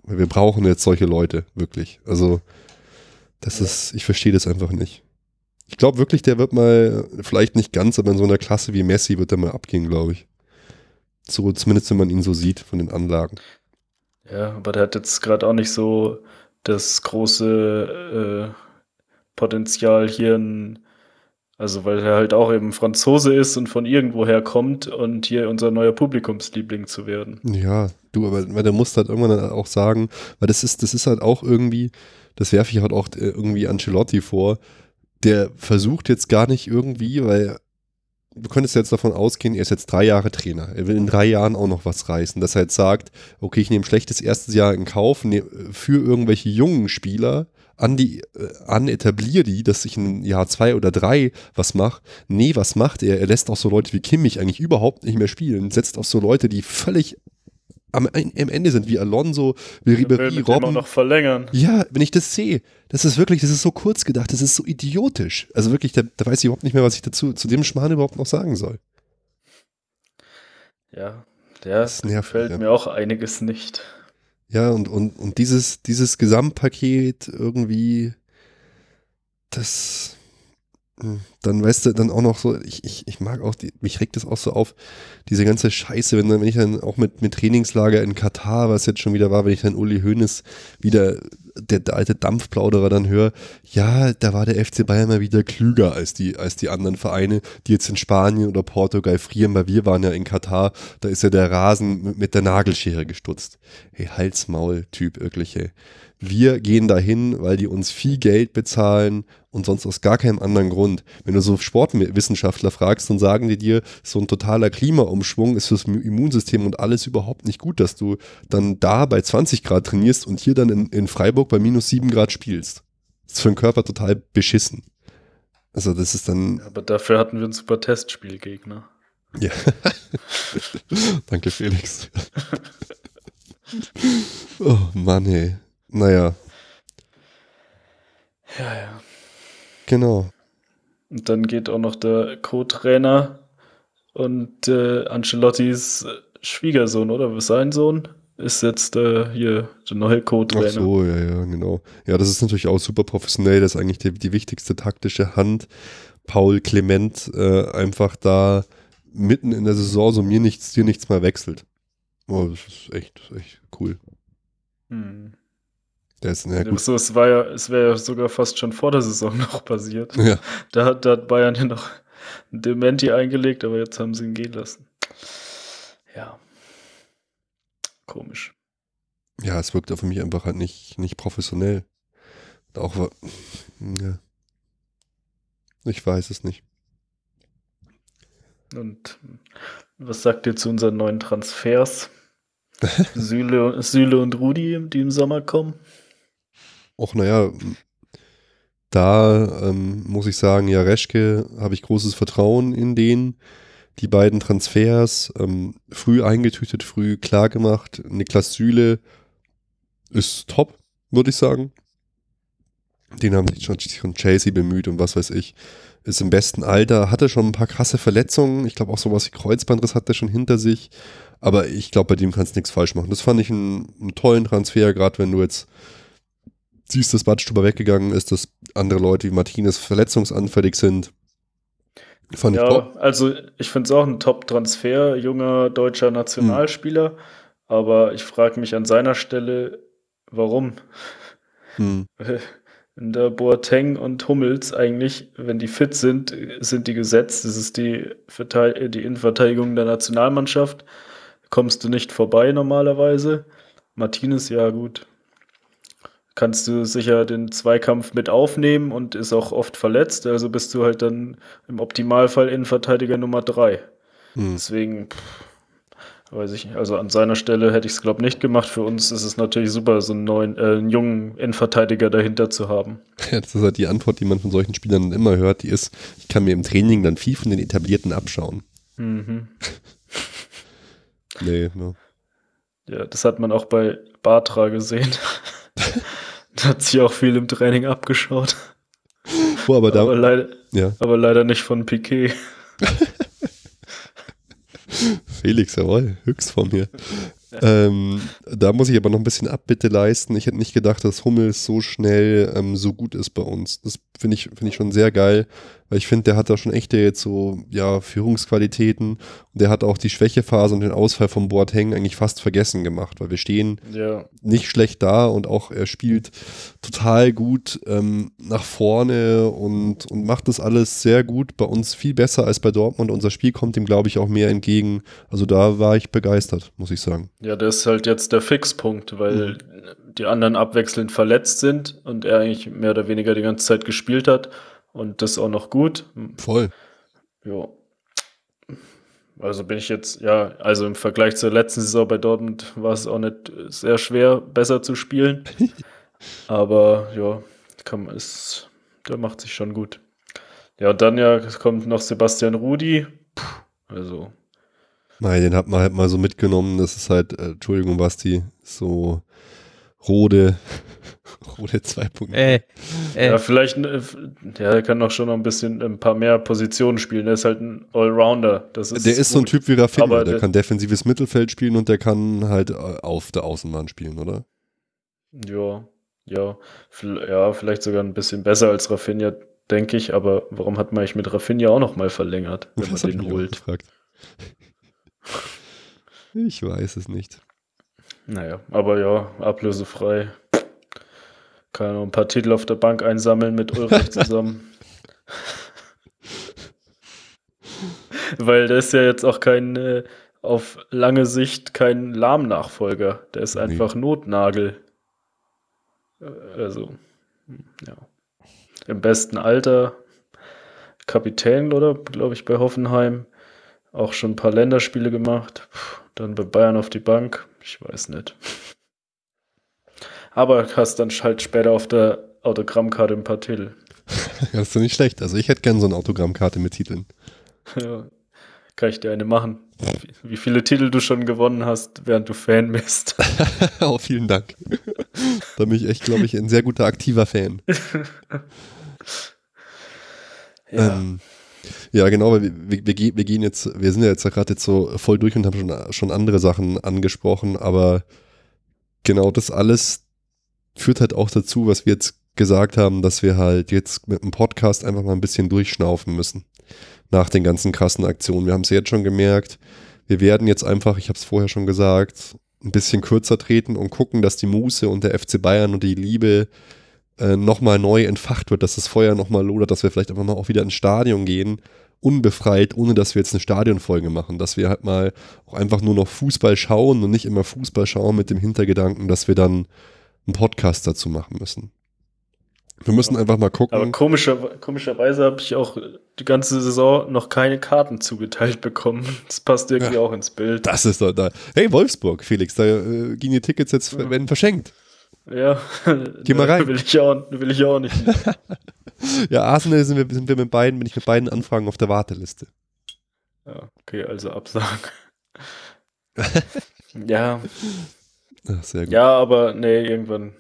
Wir brauchen jetzt solche Leute, wirklich. Also, das ja. ist, ich verstehe das einfach nicht. Ich glaube wirklich, der wird mal, vielleicht nicht ganz, aber in so einer Klasse wie Messi wird er mal abgehen, glaube ich. So, zumindest wenn man ihn so sieht von den Anlagen. Ja, aber der hat jetzt gerade auch nicht so das große äh, Potenzial hier in, also weil er halt auch eben Franzose ist und von irgendwoher kommt und hier unser neuer Publikumsliebling zu werden. Ja, du, aber weil der muss halt irgendwann auch sagen, weil das ist, das ist halt auch irgendwie, das werfe ich halt auch äh, irgendwie Ancelotti vor, der versucht jetzt gar nicht irgendwie, weil du könntest jetzt davon ausgehen, er ist jetzt drei Jahre Trainer. Er will in drei Jahren auch noch was reißen. Dass er jetzt sagt, okay, ich nehme schlechtes erstes Jahr in Kauf ne, für irgendwelche jungen Spieler, an die, äh, an, etabliere die, dass ich in Jahr zwei oder drei was mache. Nee, was macht er? Er lässt auch so Leute wie Kimmich eigentlich überhaupt nicht mehr spielen, setzt auf so Leute, die völlig am, am Ende sind, wie Alonso, wie Ribéry, Robben. noch verlängern. Ja, wenn ich das sehe, das ist wirklich, das ist so kurz gedacht, das ist so idiotisch. Also wirklich, da, da weiß ich überhaupt nicht mehr, was ich dazu, zu dem Schmarrn überhaupt noch sagen soll. Ja, der das nervt, fällt ja. mir auch einiges nicht. Ja, und, und, und dieses, dieses Gesamtpaket irgendwie, das, dann weißt du, dann auch noch so, ich, ich, ich mag auch, die, mich regt das auch so auf, diese ganze Scheiße, wenn, dann, wenn ich dann auch mit, mit Trainingslager in Katar, was jetzt schon wieder war, wenn ich dann Uli Hoeneß wieder, der, der alte Dampfplauderer dann höre, ja, da war der FC Bayern mal wieder klüger als die, als die anderen Vereine, die jetzt in Spanien oder Portugal frieren, weil wir waren ja in Katar, da ist ja der Rasen mit, mit der Nagelschere gestutzt. Hey, Halsmaul, Typ, wirklich, ey. Wir gehen dahin, weil die uns viel Geld bezahlen und sonst aus gar keinem anderen Grund. Wenn du so Sportwissenschaftler fragst, dann sagen die dir, so ein totaler Klimaumschwung ist fürs Immunsystem und alles überhaupt nicht gut, dass du dann da bei 20 Grad trainierst und hier dann in, in Freiburg bei minus 7 Grad spielst. Das ist für den Körper total beschissen. Also das ist dann. Ja, aber dafür hatten wir einen super Testspielgegner. Ja. Danke, Felix. oh Mann, ey. Naja. Ja, ja. Genau. Und dann geht auch noch der Co-Trainer und äh, Ancelottis Schwiegersohn, oder? Sein Sohn ist jetzt äh, hier der neue Co-Trainer. Ach so, ja, ja, genau. Ja, das ist natürlich auch super professionell. Das ist eigentlich die, die wichtigste taktische Hand. Paul Clement äh, einfach da mitten in der Saison so mir nichts, dir nichts mal wechselt. Oh, das ist echt, echt cool. Hm. Der ist, ja, gut. So, es war ja, es wäre ja sogar fast schon vor der Saison noch passiert. Ja. Da, hat, da hat Bayern ja noch ein Dementi eingelegt, aber jetzt haben sie ihn gehen lassen. Ja. Komisch. Ja, es wirkt auf mich einfach halt nicht, nicht professionell. Auch, ja. Ich weiß es nicht. Und was sagt ihr zu unseren neuen Transfers? Süle, Süle und Rudi, die im Sommer kommen? Och, naja, da ähm, muss ich sagen, ja, Reschke habe ich großes Vertrauen in den. Die beiden Transfers, ähm, früh eingetütet, früh klar gemacht. Niklas Süle ist top, würde ich sagen. Den haben sich schon, schon Chelsea bemüht und was weiß ich ist im besten Alter, hatte schon ein paar krasse Verletzungen. Ich glaube auch sowas wie Kreuzbandriss hat er schon hinter sich. Aber ich glaube, bei dem kannst du nichts falsch machen. Das fand ich einen, einen tollen Transfer, gerade wenn du jetzt siehst, dass Badstuber weggegangen ist, dass andere Leute wie Martinez verletzungsanfällig sind. Fand ja, ich top. Also ich finde es auch ein Top-Transfer, junger deutscher Nationalspieler. Hm. Aber ich frage mich an seiner Stelle, warum? Hm. in der Boateng und Hummels eigentlich, wenn die fit sind, sind die gesetzt. Das ist die, Verteid die Innenverteidigung der Nationalmannschaft. Kommst du nicht vorbei normalerweise. Martinez, ja gut. Kannst du sicher den Zweikampf mit aufnehmen und ist auch oft verletzt. Also bist du halt dann im Optimalfall Innenverteidiger Nummer drei. Hm. Deswegen, pff, Weiß ich, also an seiner Stelle hätte ich es, glaube ich, nicht gemacht. Für uns ist es natürlich super, so einen neuen, äh, einen jungen Innenverteidiger dahinter zu haben. Ja, das ist halt die Antwort, die man von solchen Spielern immer hört, die ist, ich kann mir im Training dann viel von den Etablierten abschauen. Mhm. nee, ne. Ja, das hat man auch bei Bartra gesehen. da hat sich auch viel im Training abgeschaut. Oh, aber, da, aber, leider, ja. aber leider nicht von Piquet. Felix, jawohl, höchst von mir. Ähm, da muss ich aber noch ein bisschen Abbitte leisten. Ich hätte nicht gedacht, dass Hummels so schnell ähm, so gut ist bei uns. Das finde ich, find ich schon sehr geil, weil ich finde, der hat da schon echte jetzt so, ja, Führungsqualitäten. Und der hat auch die Schwächephase und den Ausfall vom Boateng eigentlich fast vergessen gemacht, weil wir stehen ja. nicht schlecht da und auch er spielt total gut ähm, nach vorne und, und macht das alles sehr gut. Bei uns viel besser als bei Dortmund. Unser Spiel kommt ihm, glaube ich, auch mehr entgegen. Also da war ich begeistert, muss ich sagen. Ja, das ist halt jetzt der Fixpunkt, weil mhm. die anderen abwechselnd verletzt sind und er eigentlich mehr oder weniger die ganze Zeit gespielt hat und das auch noch gut. Voll. Ja. Also bin ich jetzt, ja, also im Vergleich zur letzten Saison bei Dortmund war es auch nicht sehr schwer, besser zu spielen. Aber ja, kann, ist, der macht sich schon gut. Ja, und dann ja kommt noch Sebastian Rudi. Puh, also Nein, den hat man halt mal so mitgenommen. Das ist halt, äh, Entschuldigung, Basti, so Rode, Rode 2.0. Äh, äh. Ja, vielleicht, äh, ja, er kann auch schon noch ein bisschen ein paar mehr Positionen spielen. Er ist halt ein Allrounder. Das ist der ist gut. so ein Typ wie Rafinha. Der, der kann defensives Mittelfeld spielen und der kann halt äh, auf der Außenbahn spielen, oder? Ja, ja, ja, vielleicht sogar ein bisschen besser als Rafinha, denke ich. Aber warum hat man eigentlich mit Rafinha auch noch mal verlängert, wenn das man den holt? Ich weiß es nicht. Naja, aber ja, ablösefrei. Kann noch ein paar Titel auf der Bank einsammeln mit Ulrich zusammen. Weil der ist ja jetzt auch kein, äh, auf lange Sicht kein Lahm-Nachfolger. Der ist einfach nee. Notnagel. Also, ja. Im besten Alter Kapitän, oder? Glaube ich, bei Hoffenheim. Auch schon ein paar Länderspiele gemacht. Dann bei Bayern auf die Bank. Ich weiß nicht. Aber hast dann halt später auf der Autogrammkarte ein paar Titel. das ist nicht schlecht. Also ich hätte gern so eine Autogrammkarte mit Titeln. Ja, kann ich dir eine machen. Wie viele Titel du schon gewonnen hast, während du Fan bist. oh, vielen Dank. da bin ich echt, glaube ich, ein sehr guter aktiver Fan. ja. Ähm, ja, genau, weil wir, wir, wir, gehen jetzt, wir sind ja jetzt gerade jetzt so voll durch und haben schon, schon andere Sachen angesprochen, aber genau das alles führt halt auch dazu, was wir jetzt gesagt haben, dass wir halt jetzt mit dem Podcast einfach mal ein bisschen durchschnaufen müssen. Nach den ganzen krassen Aktionen. Wir haben es jetzt schon gemerkt. Wir werden jetzt einfach, ich habe es vorher schon gesagt, ein bisschen kürzer treten und gucken, dass die Muße und der FC Bayern und die Liebe äh, nochmal neu entfacht wird, dass das Feuer nochmal lodert, dass wir vielleicht einfach mal auch wieder ins Stadion gehen, unbefreit, ohne dass wir jetzt eine Stadionfolge machen, dass wir halt mal auch einfach nur noch Fußball schauen und nicht immer Fußball schauen mit dem Hintergedanken, dass wir dann einen Podcast dazu machen müssen. Wir müssen einfach mal gucken. Aber komischer, komischerweise habe ich auch die ganze Saison noch keine Karten zugeteilt bekommen. Das passt irgendwie ja, auch ins Bild. Das ist doch da. Hey, Wolfsburg, Felix, da äh, gehen die Tickets jetzt, ja. werden verschenkt. Ja, Geh mal rein. Will ich auch, will ich auch nicht. ja, Arsenal sind wir, sind wir mit beiden, bin ich mit beiden Anfragen auf der Warteliste. Ja, okay, also Absagen. ja. Ach, sehr gut. Ja, aber nee, irgendwann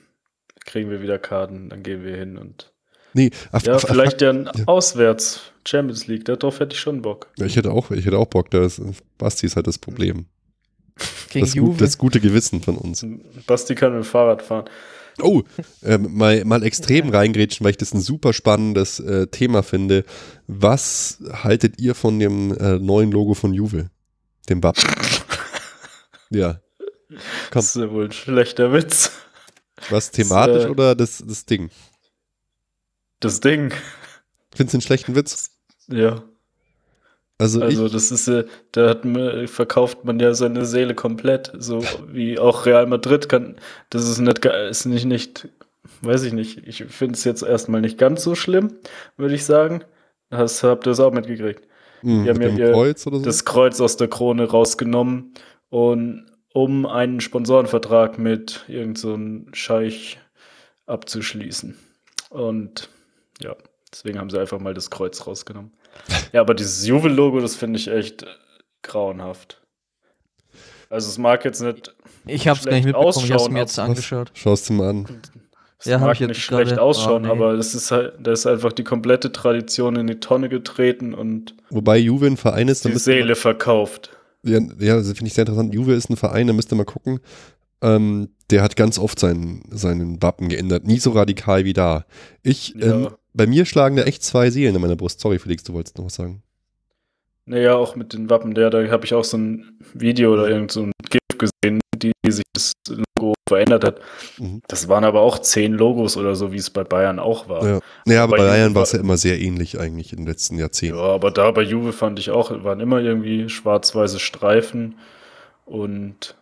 kriegen wir wieder Karten, dann gehen wir hin und. Nee, auf, ja, auf, vielleicht ja auswärts Champions League, darauf hätte ich schon Bock. Ja, ich hätte auch, ich hätte auch Bock, das Basti ist halt das Problem. Gegen das, gut, das gute Gewissen von uns. Basti kann mit dem Fahrrad fahren. Oh, äh, mal, mal extrem reingrätschen, weil ich das ein super spannendes äh, Thema finde. Was haltet ihr von dem äh, neuen Logo von Juve? Dem Wappen? ja. Komm. Das ist ja wohl ein schlechter Witz. Was, thematisch das, äh, oder das, das Ding? Das Ding. Findest du einen schlechten Witz? Ja. Also, also das ist, äh, da hat verkauft man ja seine Seele komplett, so wie auch Real Madrid kann. Das ist nicht, ist nicht, nicht, weiß ich nicht. Ich finde es jetzt erstmal nicht ganz so schlimm, würde ich sagen. Das habt ihr das auch mitgekriegt. Mhm, die haben ja Kreuz so? das Kreuz aus der Krone rausgenommen und um einen Sponsorenvertrag mit irgendeinem so Scheich abzuschließen. Und ja, deswegen haben sie einfach mal das Kreuz rausgenommen. Ja, aber dieses Juve-Logo, das finde ich echt grauenhaft. Also es mag jetzt nicht. Ich habe es gar nicht mitbekommen, ich habe es mir jetzt angeschaut. Schaust du mal an. Es ja, mag nicht schlecht ausschauen, oh, nee. aber es ist halt, da ist einfach die komplette Tradition in die Tonne getreten und wobei Juve ein Verein ist, die Seele verkauft. Ja, ja das finde ich sehr interessant. Juve ist ein Verein, da müsst ihr mal gucken. Ähm, der hat ganz oft seinen, seinen Wappen geändert. Nie so radikal wie da. Ich, ja. ähm, bei mir schlagen da echt zwei Seelen in meiner Brust. Sorry, Felix, du wolltest noch was sagen. Naja, auch mit den Wappen, der, da habe ich auch so ein Video oder irgend so ein GIF gesehen, die, die sich das verändert hat. Mhm. Das waren aber auch zehn Logos oder so, wie es bei Bayern auch war. Ja, naja, aber bei Bayern war es ja immer sehr ähnlich eigentlich in den letzten Jahrzehnten. Ja, aber da bei Juve fand ich auch, waren immer irgendwie schwarz-weiße Streifen und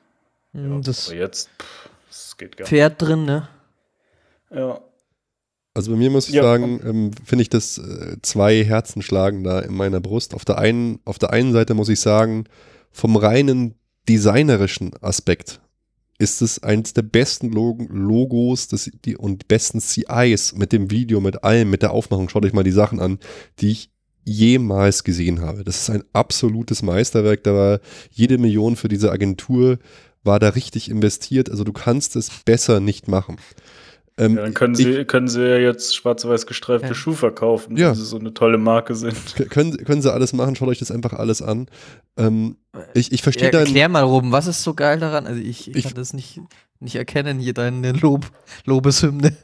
hm, ja, das aber jetzt, pff, das geht gar Pferd drin, ne? Ja. Also bei mir muss ich ja. sagen, ähm, finde ich das äh, zwei Herzen schlagen da in meiner Brust. Auf der einen, auf der einen Seite muss ich sagen, vom reinen designerischen Aspekt ist es eines der besten Log Logos das, die, und besten CIs mit dem Video, mit allem, mit der Aufmachung. Schaut euch mal die Sachen an, die ich jemals gesehen habe. Das ist ein absolutes Meisterwerk. Da war jede Million für diese Agentur war da richtig investiert. Also du kannst es besser nicht machen. Ähm, ja, dann können sie, ich, können sie ja jetzt schwarz-weiß gestreifte ja. Schuhe verkaufen, ja. weil sie so eine tolle Marke sind. Können, können sie alles machen, schaut euch das einfach alles an. Ähm, ich ich verstehe ja, Erklär mal, Ruben, was ist so geil daran? Also ich, ich, ich kann das nicht, nicht erkennen, hier deine Lob, Lobeshymne.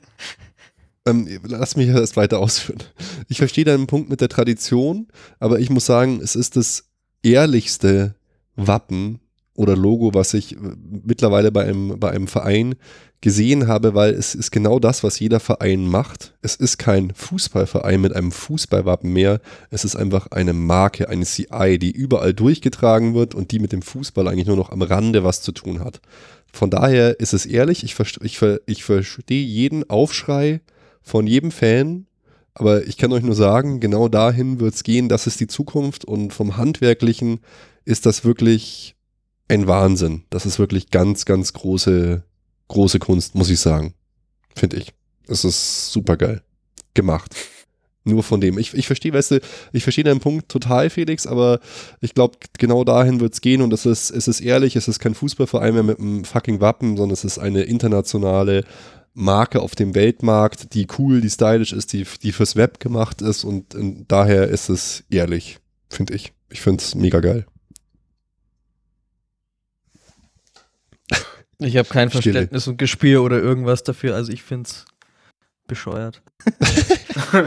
Ähm, lass mich erst weiter ausführen. Ich verstehe deinen Punkt mit der Tradition, aber ich muss sagen, es ist das ehrlichste Wappen oder Logo, was ich äh, mittlerweile bei einem, bei einem Verein gesehen habe, weil es ist genau das, was jeder Verein macht. Es ist kein Fußballverein mit einem Fußballwappen mehr. Es ist einfach eine Marke, eine CI, die überall durchgetragen wird und die mit dem Fußball eigentlich nur noch am Rande was zu tun hat. Von daher ist es ehrlich, ich, ich, ich verstehe jeden Aufschrei von jedem Fan, aber ich kann euch nur sagen, genau dahin wird es gehen, das ist die Zukunft und vom Handwerklichen ist das wirklich ein Wahnsinn. Das ist wirklich ganz, ganz große große Kunst, muss ich sagen. Finde ich. Es ist super geil gemacht. Nur von dem. Ich, ich verstehe, weißt du, ich verstehe deinen Punkt total, Felix, aber ich glaube, genau dahin wird es gehen und es ist, es ist ehrlich, es ist kein Fußballverein mehr mit einem fucking Wappen, sondern es ist eine internationale Marke auf dem Weltmarkt, die cool, die stylisch ist, die, die fürs Web gemacht ist und, und daher ist es ehrlich, finde ich. Ich finde es mega geil. Ich habe kein Verständnis und Gespür oder irgendwas dafür, also ich finde es bescheuert.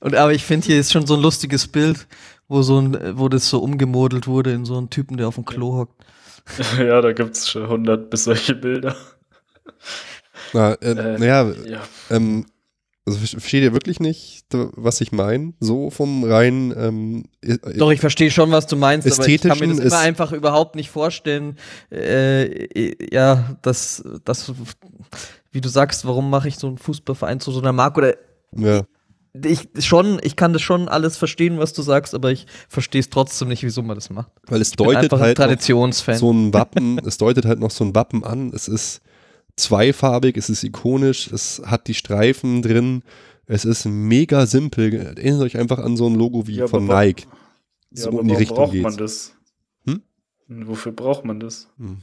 Und aber ich finde, hier ist schon so ein lustiges Bild, wo so ein, wo das so umgemodelt wurde in so einen Typen, der auf dem Klo hockt. Ja, da gibt es schon 100 bis solche Bilder. Na, äh, äh, naja, ja. ähm, also versteht ihr wirklich nicht, was ich meine? So vom rein. Ähm, Doch, ich verstehe schon, was du meinst, aber ich kann mir das immer einfach überhaupt nicht vorstellen. Äh, ja, dass, das, wie du sagst, warum mache ich so einen Fußballverein zu so einer Marke oder. Ja ich schon, ich kann das schon alles verstehen, was du sagst, aber ich verstehe es trotzdem nicht, wieso man das macht. Weil es deutet halt Traditionsfan. so ein Wappen, es deutet halt noch so ein Wappen an. Es ist zweifarbig, es ist ikonisch, es hat die Streifen drin, es ist mega simpel. Erinnert euch einfach an so ein Logo wie ja, von Nike. So ja, in die Richtung braucht geht's. man das? Hm? Wofür braucht man das? Hm,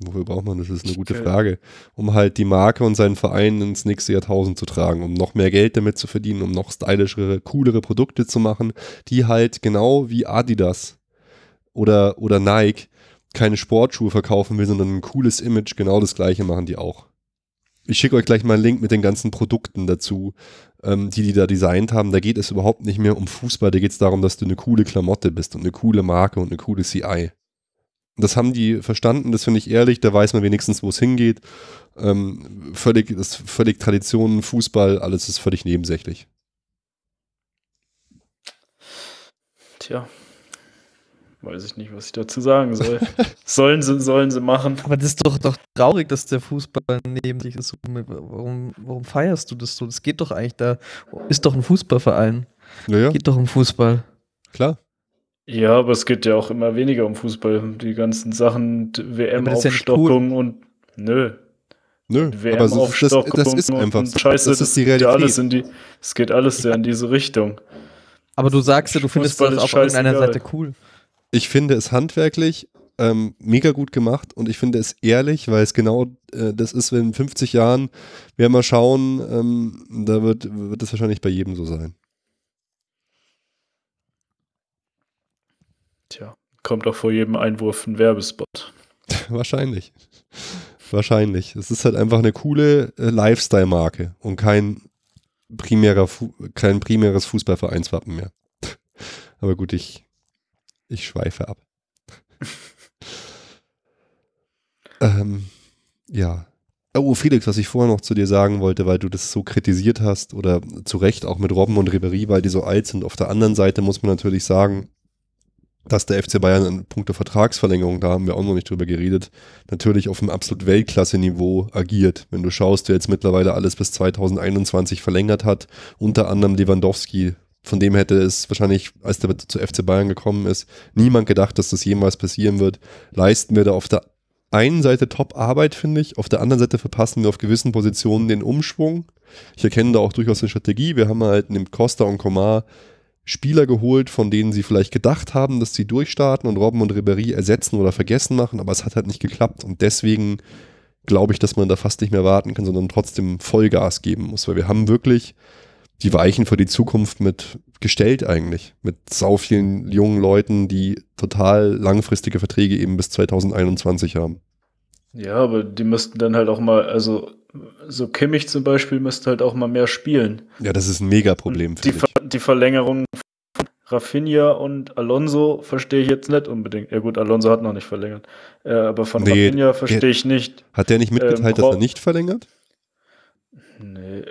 Wofür braucht man das? Das ist eine gute Frage. Um halt die Marke und seinen Verein ins nächste Jahrtausend zu tragen, um noch mehr Geld damit zu verdienen, um noch stylischere, coolere Produkte zu machen, die halt genau wie Adidas oder, oder Nike keine Sportschuhe verkaufen will, sondern ein cooles Image, genau das gleiche machen die auch. Ich schicke euch gleich mal einen Link mit den ganzen Produkten dazu, ähm, die die da designt haben. Da geht es überhaupt nicht mehr um Fußball, da geht es darum, dass du eine coole Klamotte bist und eine coole Marke und eine coole CI. Das haben die verstanden, das finde ich ehrlich, da weiß man wenigstens, wo es hingeht. Ähm, völlig, das völlig Tradition, Fußball, alles ist völlig nebensächlich. Tja, weiß ich nicht, was ich dazu sagen soll. sollen, sie, sollen sie machen. Aber das ist doch, doch traurig, dass der Fußball neben sich ist. Warum, warum feierst du das so? Das geht doch eigentlich da. Ist doch ein Fußballverein. Ja, ja. Geht doch um Fußball. Klar. Ja, aber es geht ja auch immer weniger um Fußball. Die ganzen Sachen, WM-Aufstockung ja cool. und nö. Nö, aber das, das, das ist einfach so. Scheiße, das ist die Realität. Alles in die, es geht alles ja in diese Richtung. Aber du sagst ja, du findest das auf irgendeiner Seite cool. Ich finde es handwerklich ähm, mega gut gemacht und ich finde es ehrlich, weil es genau äh, das ist, wenn in 50 Jahren wir mal schauen, ähm, da wird, wird es wahrscheinlich bei jedem so sein. Tja, kommt auch vor jedem Einwurf ein Werbespot. Wahrscheinlich. Wahrscheinlich. Es ist halt einfach eine coole äh, Lifestyle-Marke und kein, primärer kein primäres Fußballvereinswappen mehr. Aber gut, ich, ich schweife ab. ähm, ja. Oh, Felix, was ich vorher noch zu dir sagen wollte, weil du das so kritisiert hast oder zu Recht auch mit Robben und Ribery, weil die so alt sind. Auf der anderen Seite muss man natürlich sagen, dass der FC Bayern in puncto Vertragsverlängerung, da haben wir auch noch nicht drüber geredet, natürlich auf einem absolut Weltklasse-Niveau agiert. Wenn du schaust, wer jetzt mittlerweile alles bis 2021 verlängert hat, unter anderem Lewandowski, von dem hätte es wahrscheinlich, als der zu FC Bayern gekommen ist, niemand gedacht, dass das jemals passieren wird, leisten wir da auf der einen Seite Top-Arbeit, finde ich, auf der anderen Seite verpassen wir auf gewissen Positionen den Umschwung. Ich erkenne da auch durchaus eine Strategie. Wir haben halt neben Costa und Komar Spieler geholt, von denen sie vielleicht gedacht haben, dass sie durchstarten und Robben und Ribery ersetzen oder vergessen machen, aber es hat halt nicht geklappt und deswegen glaube ich, dass man da fast nicht mehr warten kann, sondern trotzdem Vollgas geben muss, weil wir haben wirklich die Weichen für die Zukunft mit gestellt eigentlich, mit sau vielen jungen Leuten, die total langfristige Verträge eben bis 2021 haben. Ja, aber die müssten dann halt auch mal, also so Kimmich zum Beispiel müsste halt auch mal mehr spielen. Ja, das ist ein Mega-Problem. Die, Ver die Verlängerung von Rafinha und Alonso verstehe ich jetzt nicht unbedingt. Ja gut, Alonso hat noch nicht verlängert. Äh, aber von nee, Rafinha verstehe ich nicht. Hat der nicht mitgeteilt, ähm, dass er nicht verlängert? Nee.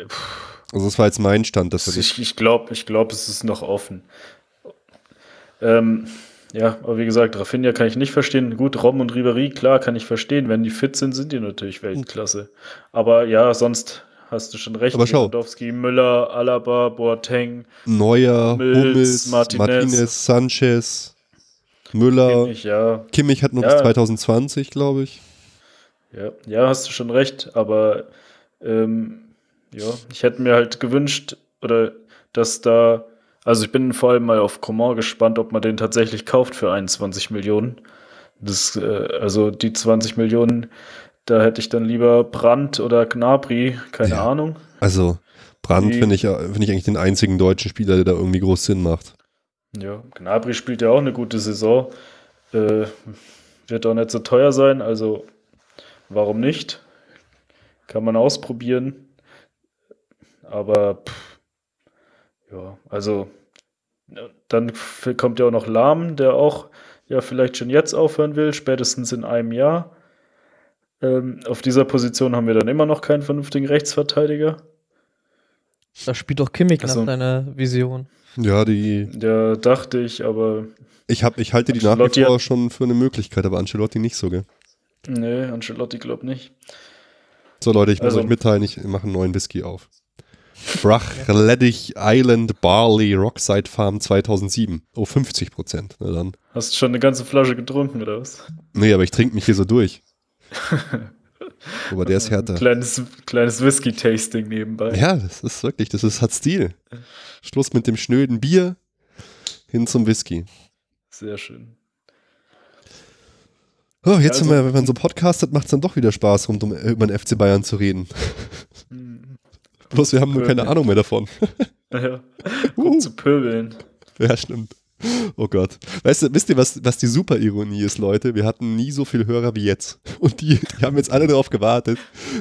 Also das war jetzt mein Stand. Dass ich ich glaube, ich glaub, es ist noch offen. Ähm, ja, aber wie gesagt, Rafinha kann ich nicht verstehen. Gut, Rom und Ribery, klar, kann ich verstehen. Wenn die fit sind, sind die natürlich Weltklasse. Aber ja, sonst hast du schon recht. Aber schau. Lewandowski, Müller, Alaba, Boateng, Neuer, Mills, Hummels, Martinez. Martinez, Sanchez, Müller. Kimmich, ja. Kimmich hat nur ja. bis 2020, glaube ich. Ja, ja, hast du schon recht. Aber ähm, ja, ich hätte mir halt gewünscht, oder dass da, also ich bin vor allem mal auf Coman gespannt, ob man den tatsächlich kauft für 21 Millionen. Das, äh, also die 20 Millionen, da hätte ich dann lieber Brandt oder Gnabry, keine ja. Ahnung. Also Brandt finde ich, find ich eigentlich den einzigen deutschen Spieler, der da irgendwie groß Sinn macht. Ja, Gnabry spielt ja auch eine gute Saison. Äh, wird auch nicht so teuer sein, also warum nicht? Kann man ausprobieren. Aber pff, ja, also dann kommt ja auch noch Lahm, der auch ja vielleicht schon jetzt aufhören will, spätestens in einem Jahr. Ähm, auf dieser Position haben wir dann immer noch keinen vernünftigen Rechtsverteidiger. Da spielt doch Kimmich also, nach deiner Vision. Ja, die. Ja, dachte ich, aber. Ich, hab, ich halte die nach wie vor schon für eine Möglichkeit, aber Ancelotti nicht so, gell? Nee, Ancelotti glaubt nicht. So, Leute, ich muss also, euch mitteilen, ich mache einen neuen Whisky auf. Brachleddich Island Barley Rockside Farm 2007. Oh, 50 Prozent. Na dann. Hast du schon eine ganze Flasche getrunken, oder was? Nee, aber ich trinke mich hier so durch. aber der ist härter. Kleines, kleines Whisky-Tasting nebenbei. Ja, das ist wirklich, das ist, hat Stil. Schluss mit dem schnöden Bier hin zum Whisky. Sehr schön. Oh, jetzt, also, wenn man so podcastet, macht es dann doch wieder Spaß, rund um über den FC Bayern zu reden. Bloß wir haben nur keine Ahnung mehr davon. ja, uh. zu pöbeln. Ja, stimmt. Oh Gott. Weißt du, wisst ihr, was, was die Super-Ironie ist, Leute? Wir hatten nie so viele Hörer wie jetzt. Und die, die haben jetzt alle darauf gewartet.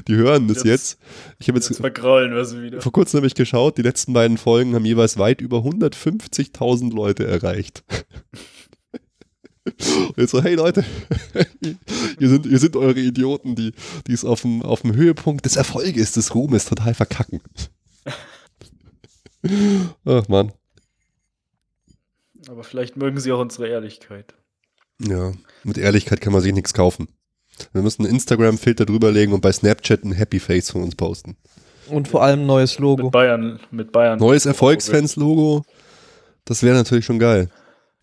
Die hören das jetzt. jetzt. Ich habe jetzt, jetzt vergraulen wir sie wieder. Vor kurzem habe ich geschaut, die letzten beiden Folgen haben jeweils weit über 150.000 Leute erreicht. Und jetzt so, hey Leute, ihr, sind, ihr sind eure Idioten, die, die es auf dem, auf dem Höhepunkt des Erfolges, des Ruhmes total verkacken. Ach Mann. Aber vielleicht mögen sie auch unsere Ehrlichkeit. Ja, mit Ehrlichkeit kann man sich nichts kaufen. Wir müssen einen Instagram-Filter drüberlegen und bei Snapchat ein Happy Face von uns posten. Und vor allem ein neues Logo. Mit Bayern. Mit Bayern neues Erfolgsfans-Logo. Das wäre natürlich schon geil.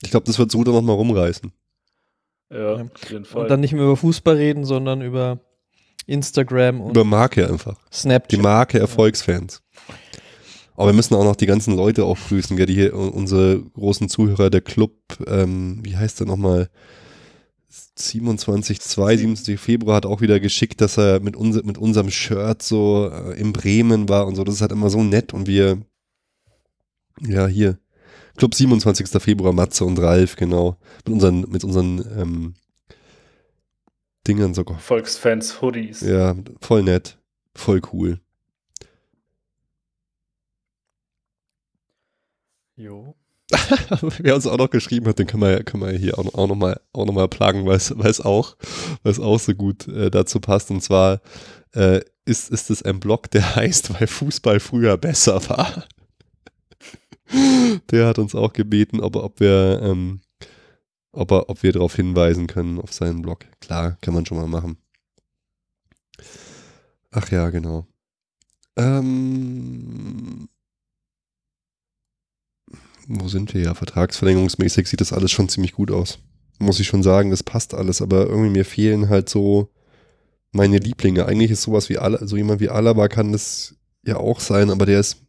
Ich glaube, das wird Suda noch mal rumreißen. Ja, auf jeden Fall. Und dann nicht mehr über Fußball reden, sondern über Instagram und über Marke einfach. Snapchat. Die Marke Erfolgsfans. Aber wir müssen auch noch die ganzen Leute auch grüßen, gell, die hier unsere großen Zuhörer, der Club, ähm, wie heißt der nochmal? 27, 2, 27 Februar hat auch wieder geschickt, dass er mit, uns, mit unserem Shirt so äh, in Bremen war und so. Das ist halt immer so nett und wir, ja, hier, Club 27. Februar, Matze und Ralf, genau. Mit unseren, mit unseren ähm, Dingern sogar. Volksfans Hoodies. Ja, voll nett. Voll cool. Jo. Wer uns auch noch geschrieben hat, den kann man, kann man hier auch, auch nochmal auch noch mal plagen, weil es auch, auch so gut äh, dazu passt. Und zwar äh, ist, ist es ein Blog, der heißt, weil Fußball früher besser war. Der hat uns auch gebeten, ob, ob wir, ähm, ob, ob wir darauf hinweisen können auf seinen Blog. Klar, kann man schon mal machen. Ach ja, genau. Ähm, wo sind wir ja? Vertragsverlängerungsmäßig sieht das alles schon ziemlich gut aus. Muss ich schon sagen, das passt alles, aber irgendwie mir fehlen halt so meine Lieblinge. Eigentlich ist sowas wie Al so jemand wie Alaba kann das ja auch sein, aber der ist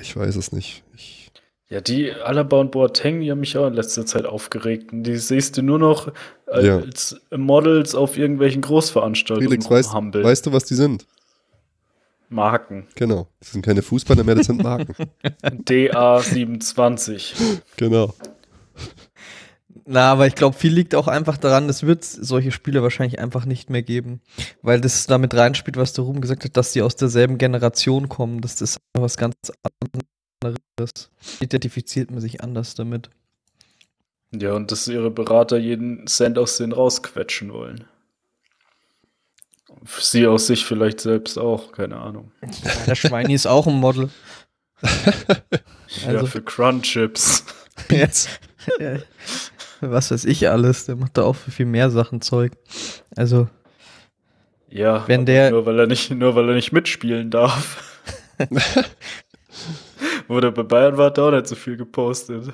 ich weiß es nicht. Ich ja, die Alaba und Boateng, die haben mich auch in letzter Zeit aufgeregt. Die siehst du nur noch als ja. Models auf irgendwelchen Großveranstaltungen. Felix, weißt, weißt du, was die sind? Marken. Genau. Das sind keine Fußballer mehr, das sind Marken. DA27. Genau. Na, aber ich glaube, viel liegt auch einfach daran, es wird solche Spiele wahrscheinlich einfach nicht mehr geben, weil das damit reinspielt, was der Ruben gesagt hat, dass sie aus derselben Generation kommen. Das ist was ganz anderes. Identifiziert man sich anders damit. Ja, und dass ihre Berater jeden Cent aus denen rausquetschen wollen. Sie aus sich vielleicht selbst auch, keine Ahnung. der Schweini ist auch ein Model. ja, also, für Crunchips. Jetzt. Was weiß ich alles. Der macht da auch für viel mehr Sachen Zeug. Also. Ja, wenn der. Nur weil er nicht, nur weil er nicht mitspielen darf. Der bei Bayern war, hat er auch nicht so viel gepostet.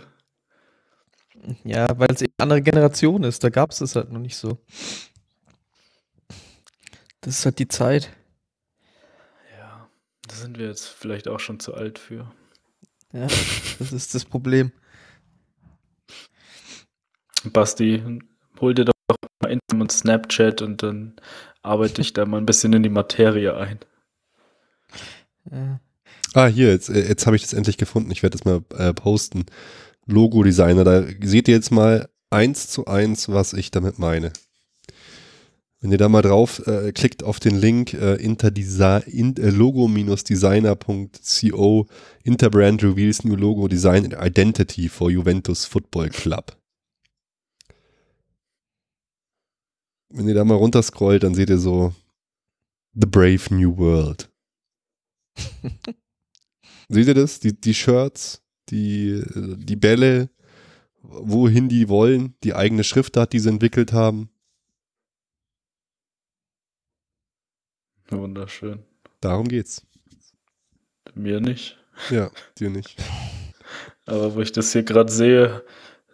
Ja, weil es eben eine andere Generation ist. Da gab es das halt noch nicht so. Das ist halt die Zeit. Ja. Da sind wir jetzt vielleicht auch schon zu alt für. Ja, das ist das Problem. Basti, hol dir doch mal Instagram und Snapchat und dann arbeite ich da mal ein bisschen in die Materie ein. Ja. Ah, hier, jetzt, äh, jetzt habe ich das endlich gefunden. Ich werde das mal äh, posten. Logo-Designer, da seht ihr jetzt mal eins zu eins, was ich damit meine. Wenn ihr da mal drauf äh, klickt auf den Link äh, in, äh, logo-designer.co Interbrand reveals new logo design identity for Juventus Football Club. Wenn ihr da mal runterscrollt, dann seht ihr so The Brave New World. seht ihr das? Die, die Shirts, die, die Bälle, wohin die wollen, die eigene Schriftart, die sie entwickelt haben. Wunderschön. Darum geht's. Mir nicht. Ja, dir nicht. Aber wo ich das hier gerade sehe,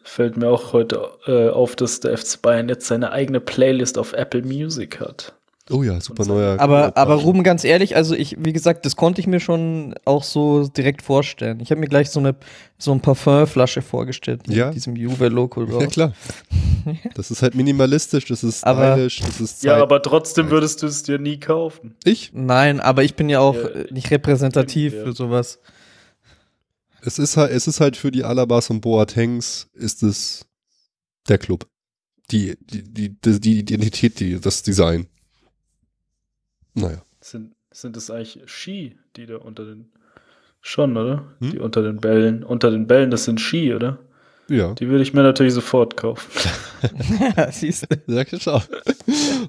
fällt mir auch heute äh, auf, dass der FC Bayern jetzt seine eigene Playlist auf Apple Music hat. Oh ja, super neuer. Aber, aber Ruben, ganz ehrlich, also ich, wie gesagt, das konnte ich mir schon auch so direkt vorstellen. Ich habe mir gleich so eine so ein Parfümflasche vorgestellt ja? mit diesem Juve-Logo drauf. Ja, klar. Das ist halt minimalistisch, das ist stylisch, das ist Ja, aber trotzdem würdest du es dir nie kaufen. Ich? Nein, aber ich bin ja auch ja, nicht repräsentativ ja. für sowas. Es ist halt, es ist halt für die Alabas und Boatengs ist es der Club. Die, die, die, die, die Identität, die, das Design. Naja. Sind, sind das eigentlich Ski, die da unter den. Schon, oder? Hm? Die unter den Bällen. Unter den Bällen, das sind Ski, oder? Ja. Die würde ich mir natürlich sofort kaufen. ja, siehst du. Ja, schau.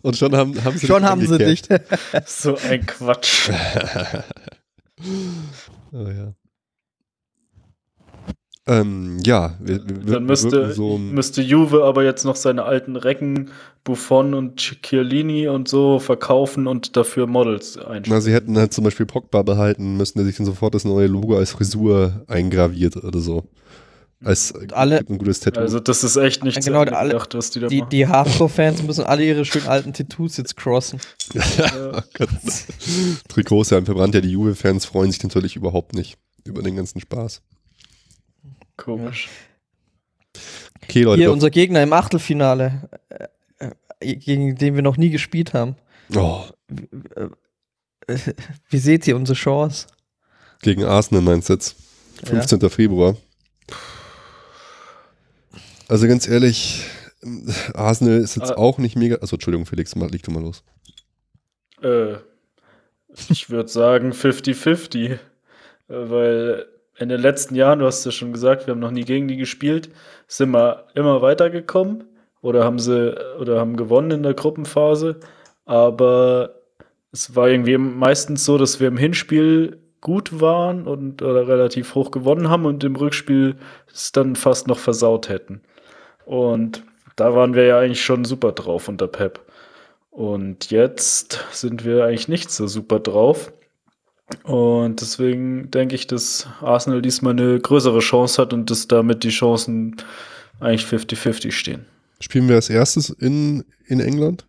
Und schon haben, haben sie Schon haben sie dich. so ein Quatsch. oh ja. Ähm, ja, wir, wir, dann müsste, so müsste Juve aber jetzt noch seine alten Recken, Buffon und Chiellini und so verkaufen und dafür Models einstellen. Na, sie hätten halt zum Beispiel Pogba behalten müssen, der sich dann sofort das neue Logo als Frisur eingraviert oder so. Als alle, ein gutes Tattoo. Also das ist echt nicht genau, alle, gedacht, was die da die, machen. Die Hardcore-Fans müssen alle ihre schönen alten Tattoos jetzt crossen. ja. oh Trikots ja verbrannt, ja die Juve-Fans freuen sich natürlich überhaupt nicht über den ganzen Spaß. Komisch. Okay, Leute. Hier unser Gegner im Achtelfinale, äh, äh, gegen den wir noch nie gespielt haben. Oh. Wie, äh, wie seht ihr unsere Chance? Gegen Arsenal meinst du jetzt? 15. Ja. Februar. Also ganz ehrlich, Arsenal ist jetzt ah. auch nicht mega. Also Entschuldigung, Felix, mal, leg du mal los. Äh, ich würde sagen 50-50, weil in den letzten Jahren, du hast ja schon gesagt, wir haben noch nie gegen die gespielt, sind wir immer weitergekommen oder haben sie oder haben gewonnen in der Gruppenphase. Aber es war irgendwie meistens so, dass wir im Hinspiel gut waren und oder relativ hoch gewonnen haben und im Rückspiel es dann fast noch versaut hätten. Und da waren wir ja eigentlich schon super drauf unter Pep. Und jetzt sind wir eigentlich nicht so super drauf. Und deswegen denke ich, dass Arsenal diesmal eine größere Chance hat und dass damit die Chancen eigentlich 50-50 stehen. Spielen wir als erstes in, in England?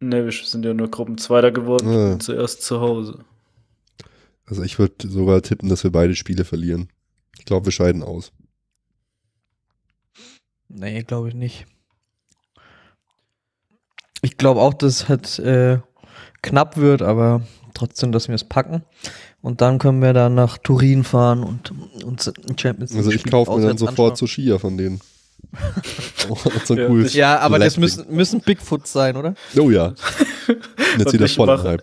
Ne, wir sind ja nur Gruppenzweiter geworden. Ah. Zuerst zu Hause. Also ich würde sogar tippen, dass wir beide Spiele verlieren. Ich glaube, wir scheiden aus. Nee, glaube ich nicht. Ich glaube auch, dass es halt äh, knapp wird, aber trotzdem, dass wir es packen. Und dann können wir dann nach Turin fahren und uns Champions League Also ich kaufe mir dann sofort so Skier von denen. so ja, ja, aber das müssen, müssen Bigfoot sein, oder? Oh ja. Jetzt wieder voll mach,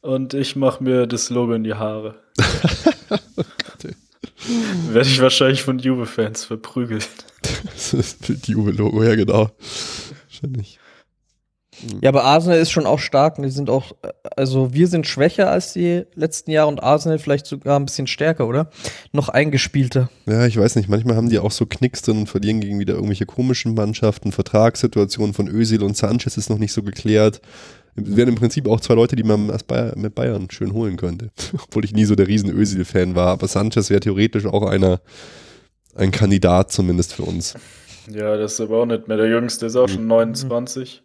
Und ich mache mir das Logo in die Haare. oh Werde ich wahrscheinlich von Juve-Fans verprügelt. das ist das Juve-Logo, ja genau. Wahrscheinlich. Mhm. Ja, aber Arsenal ist schon auch stark. Die sind auch, also wir sind schwächer als die letzten Jahre und Arsenal vielleicht sogar ein bisschen stärker, oder? Noch eingespielter. Ja, ich weiß nicht. Manchmal haben die auch so Knicks drin und verlieren gegen wieder irgendwelche komischen Mannschaften. Vertragssituationen von Özil und Sanchez ist noch nicht so geklärt. Es wären im Prinzip auch zwei Leute, die man mit Bayern schön holen könnte. Obwohl ich nie so der riesen Özil-Fan war. Aber Sanchez wäre theoretisch auch einer, ein Kandidat zumindest für uns. Ja, das ist aber auch nicht mehr der Jüngste, ist auch schon 29.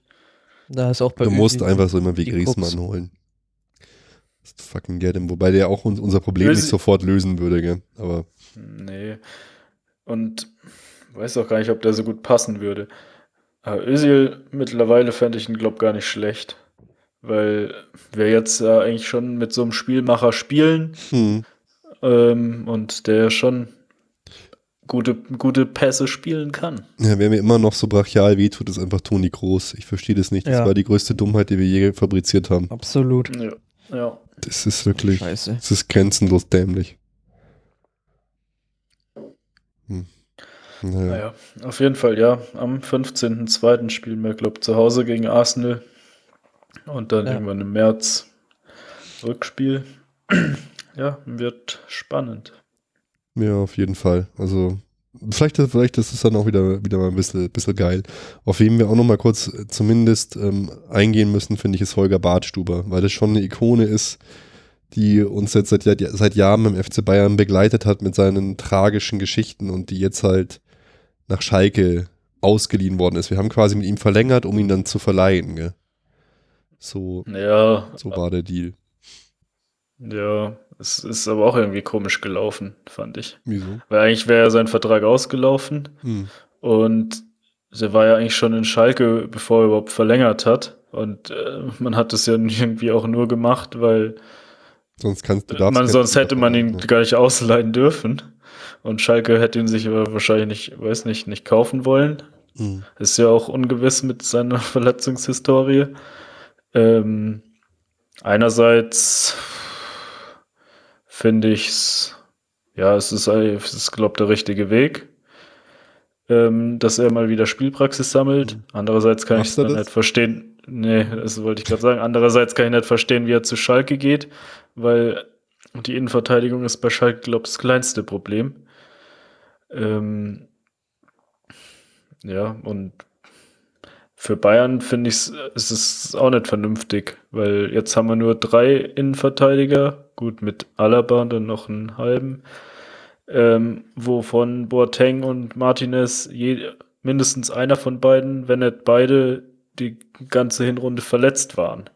Da ist auch bei Du musst einfach so immer wie Griezmann holen. Fucking get him. Wobei der auch unser Problem Ösi nicht sofort lösen würde, gell? Aber. Nee. Und weiß auch gar nicht, ob der so gut passen würde. Aber Özil mittlerweile fände ich ihn, glaube gar nicht schlecht. Weil wir jetzt ja eigentlich schon mit so einem Spielmacher spielen hm. ähm, und der schon gute, gute Pässe spielen kann. Ja, wer mir immer noch so brachial wehtut, ist einfach Toni Groß. Ich verstehe das nicht. Das ja. war die größte Dummheit, die wir je fabriziert haben. Absolut. Ja. ja. Das ist wirklich, Scheiße. das ist grenzenlos dämlich. Hm. Naja. naja. auf jeden Fall, ja. Am 15.02. spielen wir, glaube ich, zu Hause gegen Arsenal. Und dann ja. irgendwann im März Rückspiel. ja, wird spannend. Ja, auf jeden Fall. Also, vielleicht, vielleicht ist es dann auch wieder, wieder mal ein bisschen, bisschen geil. Auf wen wir auch noch mal kurz äh, zumindest ähm, eingehen müssen, finde ich, ist Holger Bartstuber, weil das schon eine Ikone ist, die uns jetzt seit, seit Jahren im FC Bayern begleitet hat mit seinen tragischen Geschichten und die jetzt halt nach Schalke ausgeliehen worden ist. Wir haben quasi mit ihm verlängert, um ihn dann zu verleihen. Gell? So, ja, so war der Deal. Ja, es ist aber auch irgendwie komisch gelaufen, fand ich. Wieso? Weil eigentlich wäre ja sein Vertrag ausgelaufen hm. und der war ja eigentlich schon in Schalke, bevor er überhaupt verlängert hat. Und äh, man hat es ja irgendwie auch nur gemacht, weil sonst, kannst du man, sonst hätte man ihn ja. gar nicht ausleihen dürfen. Und Schalke hätte ihn sich aber wahrscheinlich nicht, weiß nicht, nicht kaufen wollen. Hm. Ist ja auch ungewiss mit seiner Verletzungshistorie. Ähm, einerseits finde ich es, ja, es ist, es ist glaube ich, der richtige Weg, ähm, dass er mal wieder Spielpraxis sammelt. Mhm. Andererseits kann ich dann nicht verstehen, nee, das wollte ich gerade sagen, andererseits kann ich nicht verstehen, wie er zu Schalke geht, weil die Innenverteidigung ist bei Schalke, glaube ich, das kleinste Problem. Ähm, ja, und für Bayern finde ich es ist auch nicht vernünftig, weil jetzt haben wir nur drei Innenverteidiger, gut mit Alaba dann noch einen halben, ähm, wovon Boateng und Martinez je, mindestens einer von beiden, wenn nicht beide, die ganze Hinrunde verletzt waren.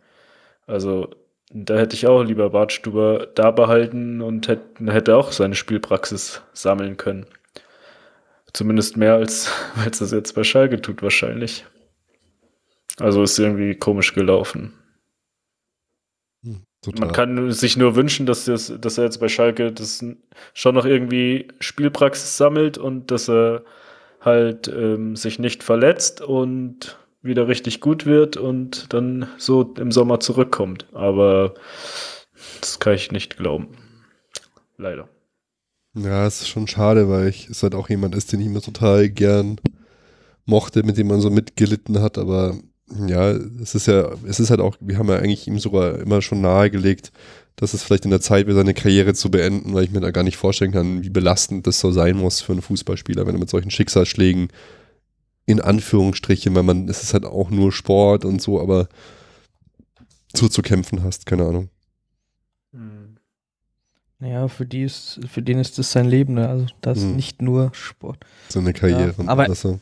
Also da hätte ich auch lieber Bartstuber da behalten und hätte, hätte auch seine Spielpraxis sammeln können. Zumindest mehr als, als das jetzt bei Schalke tut wahrscheinlich. Also ist irgendwie komisch gelaufen. Hm, Man kann sich nur wünschen, dass, das, dass er jetzt bei Schalke das schon noch irgendwie Spielpraxis sammelt und dass er halt ähm, sich nicht verletzt und wieder richtig gut wird und dann so im Sommer zurückkommt. Aber das kann ich nicht glauben. Leider. Ja, es ist schon schade, weil ich es halt auch jemand ist, den ich immer total gern mochte, mit dem man so mitgelitten hat, aber ja, es ist ja, es ist halt auch, wir haben ja eigentlich ihm sogar immer schon nahegelegt, dass es vielleicht in der Zeit wäre, seine Karriere zu beenden, weil ich mir da gar nicht vorstellen kann, wie belastend das so sein muss für einen Fußballspieler, wenn er mit solchen Schicksalsschlägen in Anführungsstrichen, weil man, es ist halt auch nur Sport und so, aber so zu kämpfen hast, keine Ahnung. Hm. Naja, für die ist, für den ist das sein Leben, ne? Also das hm. nicht nur Sport. Seine Karriere. Ja, aber, also.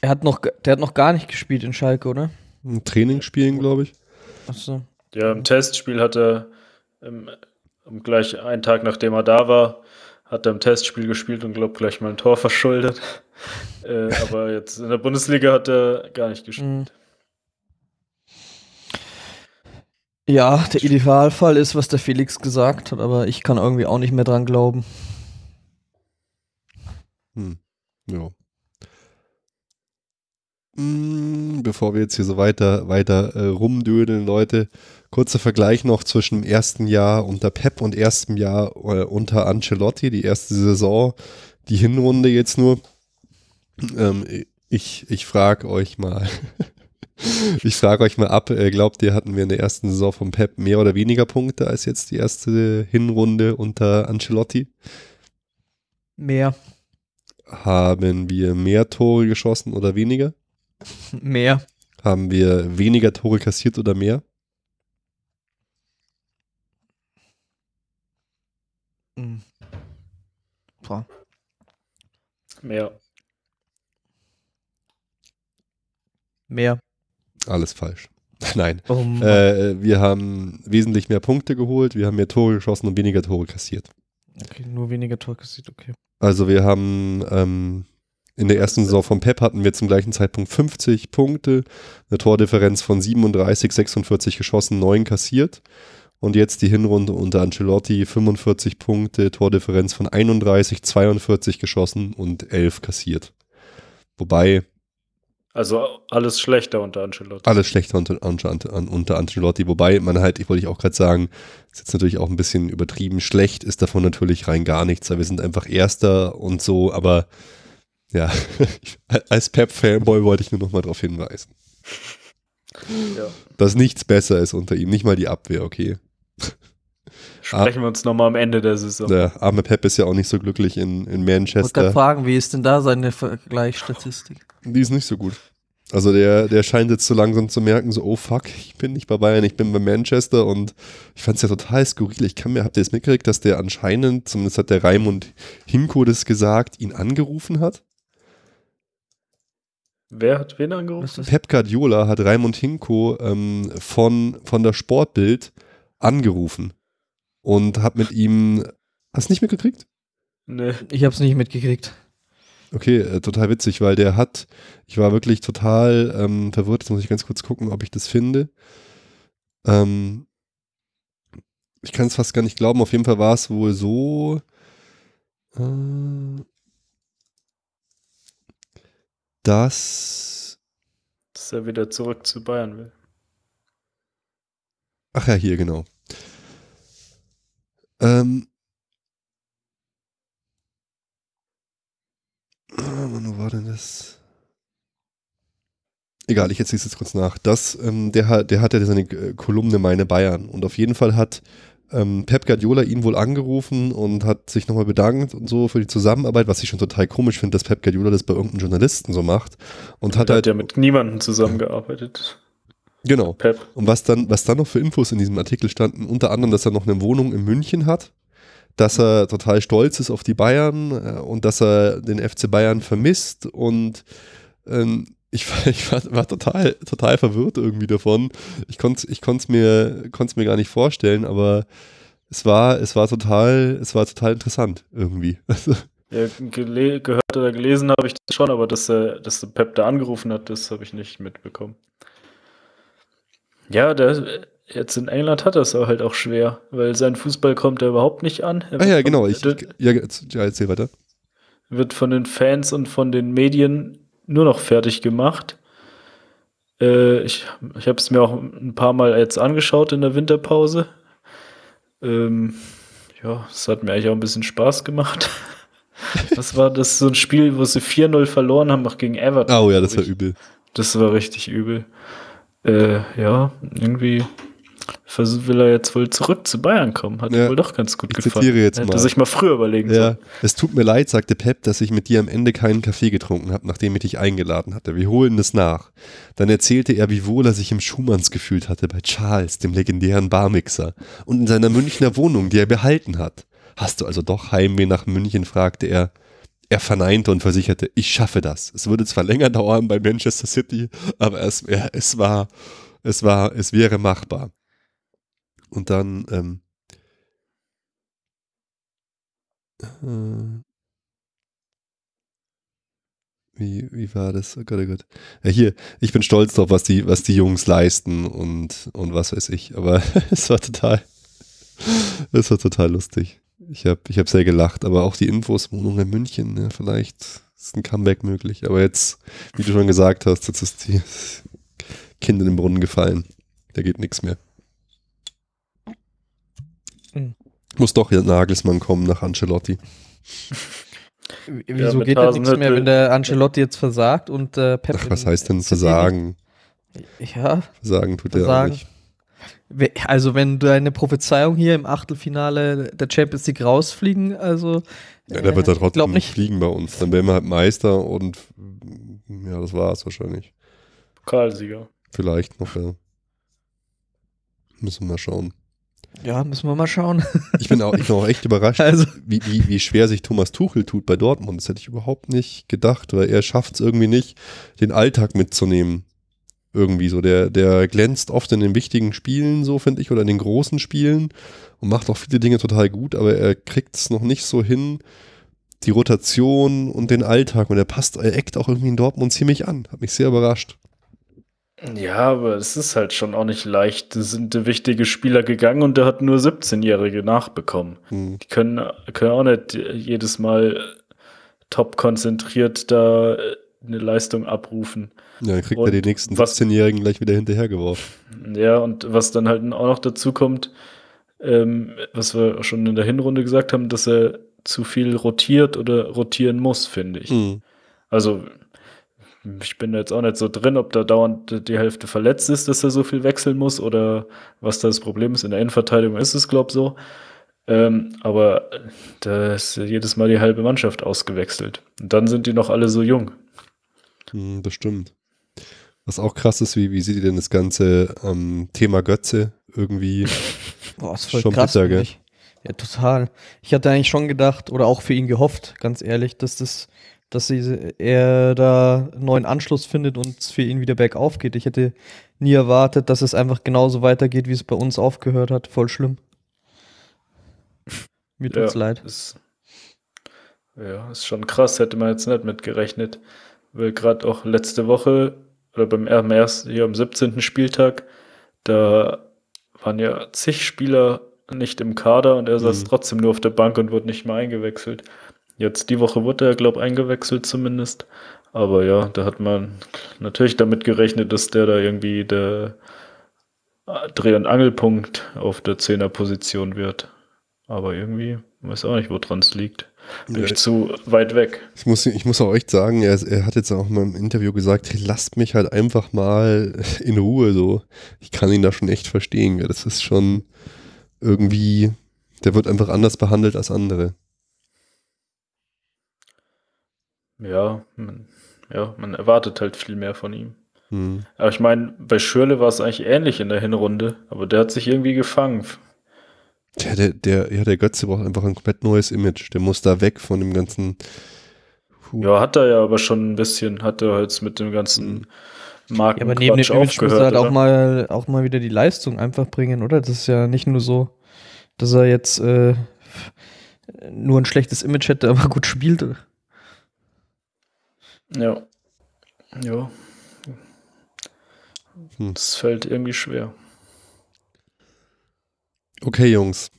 Er hat noch, der hat noch gar nicht gespielt in Schalke, oder? Ein Trainingsspielen, glaube ich. Achso. Ja, im Testspiel hat er im, gleich einen Tag nachdem er da war, hat er im Testspiel gespielt und glaube gleich mal ein Tor verschuldet. äh, aber jetzt in der Bundesliga hat er gar nicht gespielt. Mhm. Ja, der Idealfall ist, was der Felix gesagt hat, aber ich kann irgendwie auch nicht mehr dran glauben. Hm. Ja. Hm, bevor wir jetzt hier so weiter, weiter äh, rumdödeln, Leute, kurzer Vergleich noch zwischen dem ersten Jahr unter Pep und erstem Jahr äh, unter Ancelotti, die erste Saison, die Hinrunde jetzt nur. Ähm, ich ich frage euch mal, ich frage euch mal ab, äh, glaubt ihr, hatten wir in der ersten Saison von Pep mehr oder weniger Punkte als jetzt die erste Hinrunde unter Ancelotti? Mehr. Haben wir mehr Tore geschossen oder weniger? Mehr. Haben wir weniger Tore kassiert oder mehr? Mhm. Boah. Mehr. Mehr. Alles falsch. Nein. Oh äh, wir haben wesentlich mehr Punkte geholt, wir haben mehr Tore geschossen und weniger Tore kassiert. Okay, nur weniger Tore kassiert, okay. Also wir haben ähm, in der ersten Saison von Pep hatten wir zum gleichen Zeitpunkt 50 Punkte, eine Tordifferenz von 37, 46 geschossen, 9 kassiert. Und jetzt die Hinrunde unter Ancelotti 45 Punkte, Tordifferenz von 31, 42 geschossen und 11 kassiert. Wobei. Also alles schlechter unter Ancelotti. Alles schlechter unter, unter, unter Ancelotti. Wobei man halt, ich wollte ich auch gerade sagen, ist jetzt natürlich auch ein bisschen übertrieben. Schlecht ist davon natürlich rein gar nichts. Wir sind einfach Erster und so, aber ja, als Pep-Fanboy wollte ich nur noch mal darauf hinweisen. Ja. Dass nichts besser ist unter ihm, nicht mal die Abwehr, okay. Sprechen wir uns nochmal am Ende der Saison. Der arme Pep ist ja auch nicht so glücklich in, in Manchester. Ich wollte fragen, wie ist denn da seine Vergleichsstatistik? Die ist nicht so gut. Also der, der scheint jetzt so langsam zu merken, so, oh fuck, ich bin nicht bei Bayern, ich bin bei Manchester und ich fand es ja total skurril. Ich kann mir, habt ihr es mitgekriegt, dass der anscheinend, zumindest hat der Raimund Hinko das gesagt, ihn angerufen hat? Wer hat wen angerufen? Pep Guardiola hat Raimund Hinko ähm, von, von der Sportbild angerufen und hat mit ihm. Hast du nicht mitgekriegt? Nee. Ich hab's nicht mitgekriegt. Okay, äh, total witzig, weil der hat, ich war wirklich total ähm, verwirrt. Jetzt muss ich ganz kurz gucken, ob ich das finde. Ähm, ich kann es fast gar nicht glauben. Auf jeden Fall war es wohl so, äh, dass, dass er wieder zurück zu Bayern will. Ach ja, hier, genau. Ähm, wann ah, war denn das? Egal, ich erzähle es jetzt kurz nach. Das, ähm, der, der hat ja seine Kolumne Meine Bayern und auf jeden Fall hat ähm, Pep Guardiola ihn wohl angerufen und hat sich nochmal bedankt und so für die Zusammenarbeit, was ich schon total komisch finde, dass Pep Guardiola das bei irgendeinem Journalisten so macht. Und hat, hat halt ja mit niemandem zusammengearbeitet. Genau. Pep. Und was dann, was dann noch für Infos in diesem Artikel standen, unter anderem, dass er noch eine Wohnung in München hat, dass er total stolz ist auf die Bayern äh, und dass er den FC Bayern vermisst und ähm, ich, ich war, war, total, total verwirrt irgendwie davon. Ich konnte es ich mir, mir gar nicht vorstellen, aber es war, es war total, es war total interessant irgendwie. Ja, gehört oder gelesen habe ich das schon, aber dass, er, dass der Pep da angerufen hat, das habe ich nicht mitbekommen. Ja, der, jetzt in England hat er es halt auch schwer, weil sein Fußball kommt da überhaupt nicht an. ah ja, genau. Ich, ich, ja, erzähl weiter. Wird von den Fans und von den Medien nur noch fertig gemacht. Äh, ich ich habe es mir auch ein paar Mal jetzt angeschaut in der Winterpause. Ähm, ja, es hat mir eigentlich auch ein bisschen Spaß gemacht. Was war das? So ein Spiel, wo sie 4-0 verloren haben, auch gegen Everton. Oh ja, das war übel. Das war richtig übel. Äh, ja, irgendwie will er jetzt wohl zurück zu Bayern kommen. Hat ja, ihm wohl doch ganz gut ich gefallen. Zitiere jetzt Hätte mal. sich mal früher überlegen ja. sollen. Es tut mir leid, sagte Pep, dass ich mit dir am Ende keinen Kaffee getrunken habe, nachdem ich dich eingeladen hatte. Wir holen es nach. Dann erzählte er, wie wohl er sich im Schumanns gefühlt hatte bei Charles, dem legendären Barmixer, und in seiner Münchner Wohnung, die er behalten hat. Hast du also doch Heimweh nach München? fragte er. Er verneinte und versicherte, ich schaffe das. Es würde zwar länger dauern bei Manchester City, aber es, es war, es war, es wäre machbar. Und dann, ähm, äh, wie, wie war das? Oh Gott, oh Gott. Ja, hier, ich bin stolz drauf, was die, was die Jungs leisten und, und was weiß ich. Aber es war total, es war total lustig. Ich habe ich hab sehr gelacht, aber auch die Infos, Wohnung in München, ja, vielleicht ist ein Comeback möglich. Aber jetzt, wie du schon gesagt hast, jetzt ist die Kind in den Brunnen gefallen. Da geht nichts mehr. Mhm. Muss doch Nagelsmann kommen nach Ancelotti. Wieso ja, geht da nichts mehr, wenn der Ancelotti jetzt versagt und äh, Pep Ach, was heißt denn versagen? Ja. Versagen tut er auch nicht. Also, wenn deine Prophezeiung hier im Achtelfinale der Champions League rausfliegen, also. Ja, der wird da trotzdem nicht fliegen bei uns. Dann wären wir halt Meister und ja, das war es wahrscheinlich. Pokalsieger. Vielleicht noch, ja. Müssen wir mal schauen. Ja, müssen wir mal schauen. Ich bin auch, ich bin auch echt überrascht, also. wie, wie, wie schwer sich Thomas Tuchel tut bei Dortmund. Das hätte ich überhaupt nicht gedacht, weil er schafft es irgendwie nicht, den Alltag mitzunehmen. Irgendwie so. Der, der glänzt oft in den wichtigen Spielen, so finde ich, oder in den großen Spielen und macht auch viele Dinge total gut, aber er kriegt es noch nicht so hin, die Rotation und den Alltag. Und er passt, er eckt auch irgendwie in Dortmund ziemlich an. Hat mich sehr überrascht. Ja, aber es ist halt schon auch nicht leicht. Es sind wichtige Spieler gegangen und der hat nur 17-Jährige nachbekommen. Hm. Die können, können auch nicht jedes Mal top konzentriert da eine Leistung abrufen. Ja, dann kriegt und er die nächsten 17-Jährigen gleich wieder hinterhergeworfen. Ja, und was dann halt auch noch dazu kommt, ähm, was wir schon in der Hinrunde gesagt haben, dass er zu viel rotiert oder rotieren muss, finde ich. Mhm. Also ich bin jetzt auch nicht so drin, ob da dauernd die Hälfte verletzt ist, dass er so viel wechseln muss oder was das Problem ist. In der Innenverteidigung ist es, glaube ich, so. Ähm, aber da ist jedes Mal die halbe Mannschaft ausgewechselt. Und dann sind die noch alle so jung. Hm, das stimmt. Was auch krass ist, wie, wie seht ihr denn das ganze ähm, Thema Götze irgendwie Boah, ist voll schon krass, bitter, gell? Ja, total. Ich hatte eigentlich schon gedacht oder auch für ihn gehofft, ganz ehrlich, dass das, dass sie, er da einen neuen Anschluss findet und es für ihn wieder bergauf geht. Ich hätte nie erwartet, dass es einfach genauso weitergeht, wie es bei uns aufgehört hat. Voll schlimm. Mir tut's ja, leid. Ist, ja, ist schon krass, hätte man jetzt nicht mitgerechnet. Weil gerade auch letzte Woche oder beim ersten, hier am 17. Spieltag, da waren ja zig Spieler nicht im Kader und er saß mhm. trotzdem nur auf der Bank und wurde nicht mehr eingewechselt. Jetzt die Woche wurde er, glaube ich, eingewechselt zumindest. Aber ja, da hat man natürlich damit gerechnet, dass der da irgendwie der Dreh- und Angelpunkt auf der Zehnerposition wird. Aber irgendwie weiß auch nicht, woran es liegt. Bin ja, ich zu weit weg. Ich muss, ich muss auch echt sagen, er, er hat jetzt auch mal im Interview gesagt, hey, lasst mich halt einfach mal in Ruhe so. Ich kann ihn da schon echt verstehen. Das ist schon irgendwie, der wird einfach anders behandelt als andere. Ja, man, ja, man erwartet halt viel mehr von ihm. Hm. Aber ich meine, bei Schürle war es eigentlich ähnlich in der Hinrunde, aber der hat sich irgendwie gefangen. Der, der, der, ja, der Götze braucht einfach ein komplett neues Image. Der muss da weg von dem ganzen. Puh. Ja, hat er ja aber schon ein bisschen, hat er jetzt mit dem ganzen Marken. Ja, aber neben dem Image muss er halt auch mal, auch mal wieder die Leistung einfach bringen, oder? Das ist ja nicht nur so, dass er jetzt äh, nur ein schlechtes Image hätte, aber gut spielt. Ja. Ja. Hm. Das fällt irgendwie schwer. Okay, Jungs.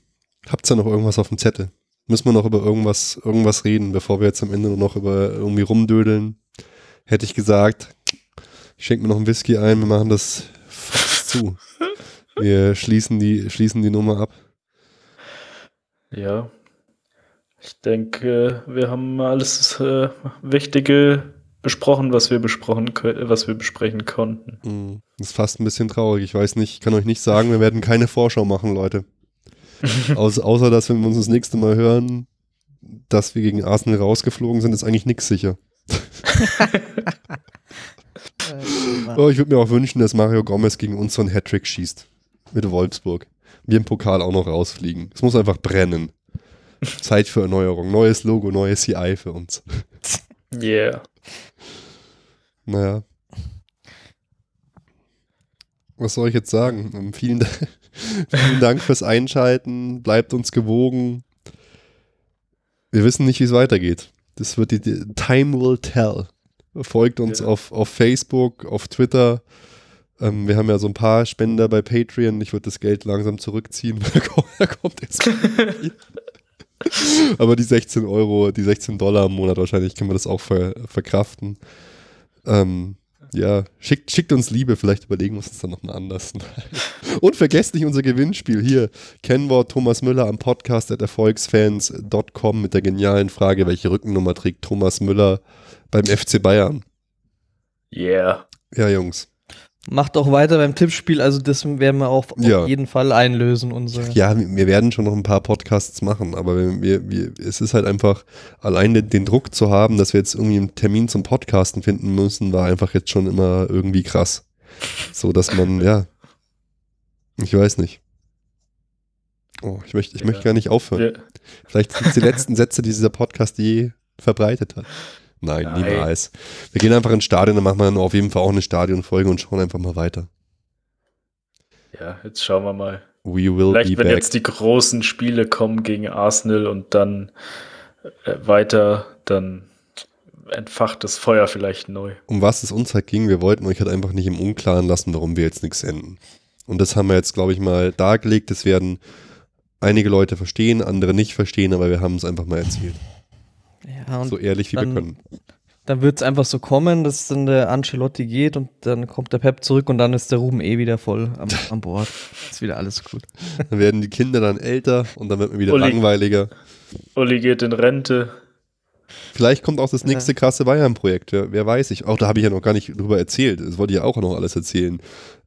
Habt ihr noch irgendwas auf dem Zettel? Müssen wir noch über irgendwas, irgendwas reden, bevor wir jetzt am Ende nur noch über irgendwie rumdödeln? Hätte ich gesagt, ich schenke mir noch einen Whisky ein, wir machen das fast zu. Wir schließen die, schließen die Nummer ab. Ja. Ich denke, wir haben alles äh, Wichtige besprochen, was wir besprochen, was wir besprechen konnten. Hm, das ist fast ein bisschen traurig. Ich weiß nicht, ich kann euch nicht sagen, wir werden keine Vorschau machen, Leute. Aus, außer, dass wenn wir uns das nächste Mal hören, dass wir gegen Arsenal rausgeflogen sind, ist eigentlich nichts sicher. oh, ich würde mir auch wünschen, dass Mario Gomez gegen uns so einen Hattrick schießt. Mit Wolfsburg. Wir im Pokal auch noch rausfliegen. Es muss einfach brennen. Zeit für Erneuerung. Neues Logo, neues CI für uns. Yeah. Naja. Was soll ich jetzt sagen? Vielen, vielen Dank fürs Einschalten. Bleibt uns gewogen. Wir wissen nicht, wie es weitergeht. Das wird die, die, Time will tell. Folgt uns ja. auf, auf Facebook, auf Twitter. Ähm, wir haben ja so ein paar Spender bei Patreon. Ich würde das Geld langsam zurückziehen. da kommt jetzt Aber die 16 Euro, die 16 Dollar im Monat wahrscheinlich können wir das auch ver, verkraften. Ähm, ja, schickt, schickt uns Liebe, vielleicht überlegen wir uns das dann nochmal anders. Und vergesst nicht unser Gewinnspiel hier. Kennwort Thomas Müller am Podcast at erfolgsfans.com mit der genialen Frage, welche Rückennummer trägt Thomas Müller beim FC Bayern? Yeah. Ja, Jungs. Macht auch weiter beim Tippspiel, also das werden wir auch ja. auf jeden Fall einlösen. Unsere. Ja, wir werden schon noch ein paar Podcasts machen, aber wir, wir, es ist halt einfach, allein den, den, Druck zu haben, dass wir jetzt irgendwie einen Termin zum Podcasten finden müssen, war einfach jetzt schon immer irgendwie krass. So, dass man, ja, ich weiß nicht. Oh, ich möchte, ich ja. möchte gar nicht aufhören. Ja. Vielleicht sind es die letzten Sätze, die dieser Podcast je verbreitet hat. Nein, Nein, niemals. Wir gehen einfach ins Stadion, dann machen wir dann auf jeden Fall auch eine Stadionfolge und schauen einfach mal weiter. Ja, jetzt schauen wir mal. We will Vielleicht, wenn back. jetzt die großen Spiele kommen gegen Arsenal und dann äh, weiter, dann entfacht das Feuer vielleicht neu. Um was es uns halt ging, wir wollten euch halt einfach nicht im Unklaren lassen, warum wir jetzt nichts senden. Und das haben wir jetzt, glaube ich, mal dargelegt. Das werden einige Leute verstehen, andere nicht verstehen, aber wir haben es einfach mal erzählt. Ja, so ehrlich wie dann, wir können. Dann wird es einfach so kommen, dass dann der Ancelotti geht und dann kommt der Pep zurück und dann ist der Ruben eh wieder voll am, am Bord. ist wieder alles gut. Dann werden die Kinder dann älter und dann wird man wieder Uli, langweiliger. Uli geht in Rente. Vielleicht kommt auch das nächste krasse Bayern-Projekt, wer, wer, weiß ich. Auch da habe ich ja noch gar nicht drüber erzählt. Das wollte ich ja auch noch alles erzählen.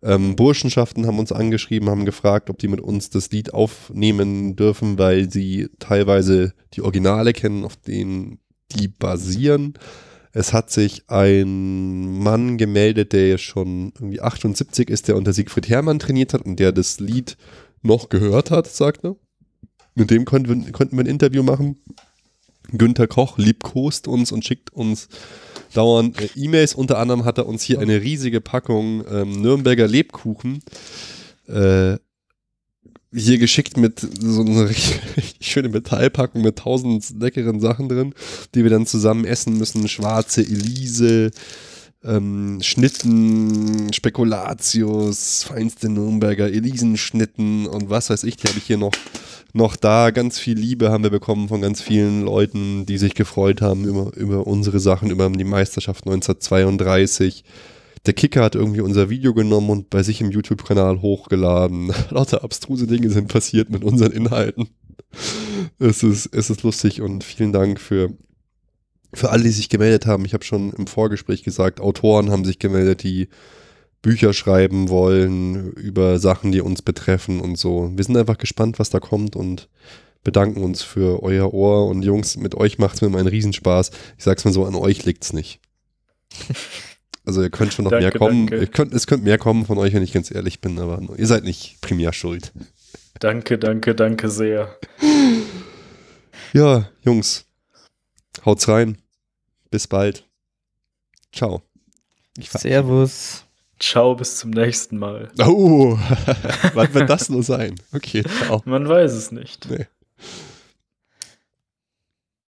Ähm, Burschenschaften haben uns angeschrieben, haben gefragt, ob die mit uns das Lied aufnehmen dürfen, weil sie teilweise die Originale kennen, auf denen die basieren. Es hat sich ein Mann gemeldet, der ja schon irgendwie 78 ist, der unter Siegfried Herrmann trainiert hat und der das Lied noch gehört hat, sagt er. Mit dem konnten wir, konnten wir ein Interview machen. Günther Koch liebkost uns und schickt uns dauernd äh, E-Mails. Unter anderem hat er uns hier eine riesige Packung ähm, Nürnberger Lebkuchen äh, hier geschickt mit so einer richtig schöne Metallpackung mit tausend leckeren Sachen drin, die wir dann zusammen essen müssen. Schwarze Elise, ähm, Schnitten, Spekulatius, feinste Nürnberger Elisenschnitten und was weiß ich, die habe ich hier noch noch da. Ganz viel Liebe haben wir bekommen von ganz vielen Leuten, die sich gefreut haben über, über unsere Sachen, über die Meisterschaft 1932. Der Kicker hat irgendwie unser Video genommen und bei sich im YouTube-Kanal hochgeladen. Lauter abstruse Dinge sind passiert mit unseren Inhalten. Es ist, es ist lustig und vielen Dank für, für alle, die sich gemeldet haben. Ich habe schon im Vorgespräch gesagt, Autoren haben sich gemeldet, die Bücher schreiben wollen über Sachen, die uns betreffen und so. Wir sind einfach gespannt, was da kommt und bedanken uns für euer Ohr. Und Jungs, mit euch macht es mir immer einen Riesenspaß. Ich sag's mal so, an euch liegt's nicht. Also ihr könnt schon noch danke, mehr kommen. Könnt, es könnte mehr kommen von euch, wenn ich ganz ehrlich bin, aber ihr seid nicht primär schuld. Danke, danke, danke sehr. Ja, Jungs, haut's rein. Bis bald. Ciao. Servus. Ciao, bis zum nächsten Mal. Oh, was wird das nur sein? Okay, ciao. Man weiß es nicht. Nee.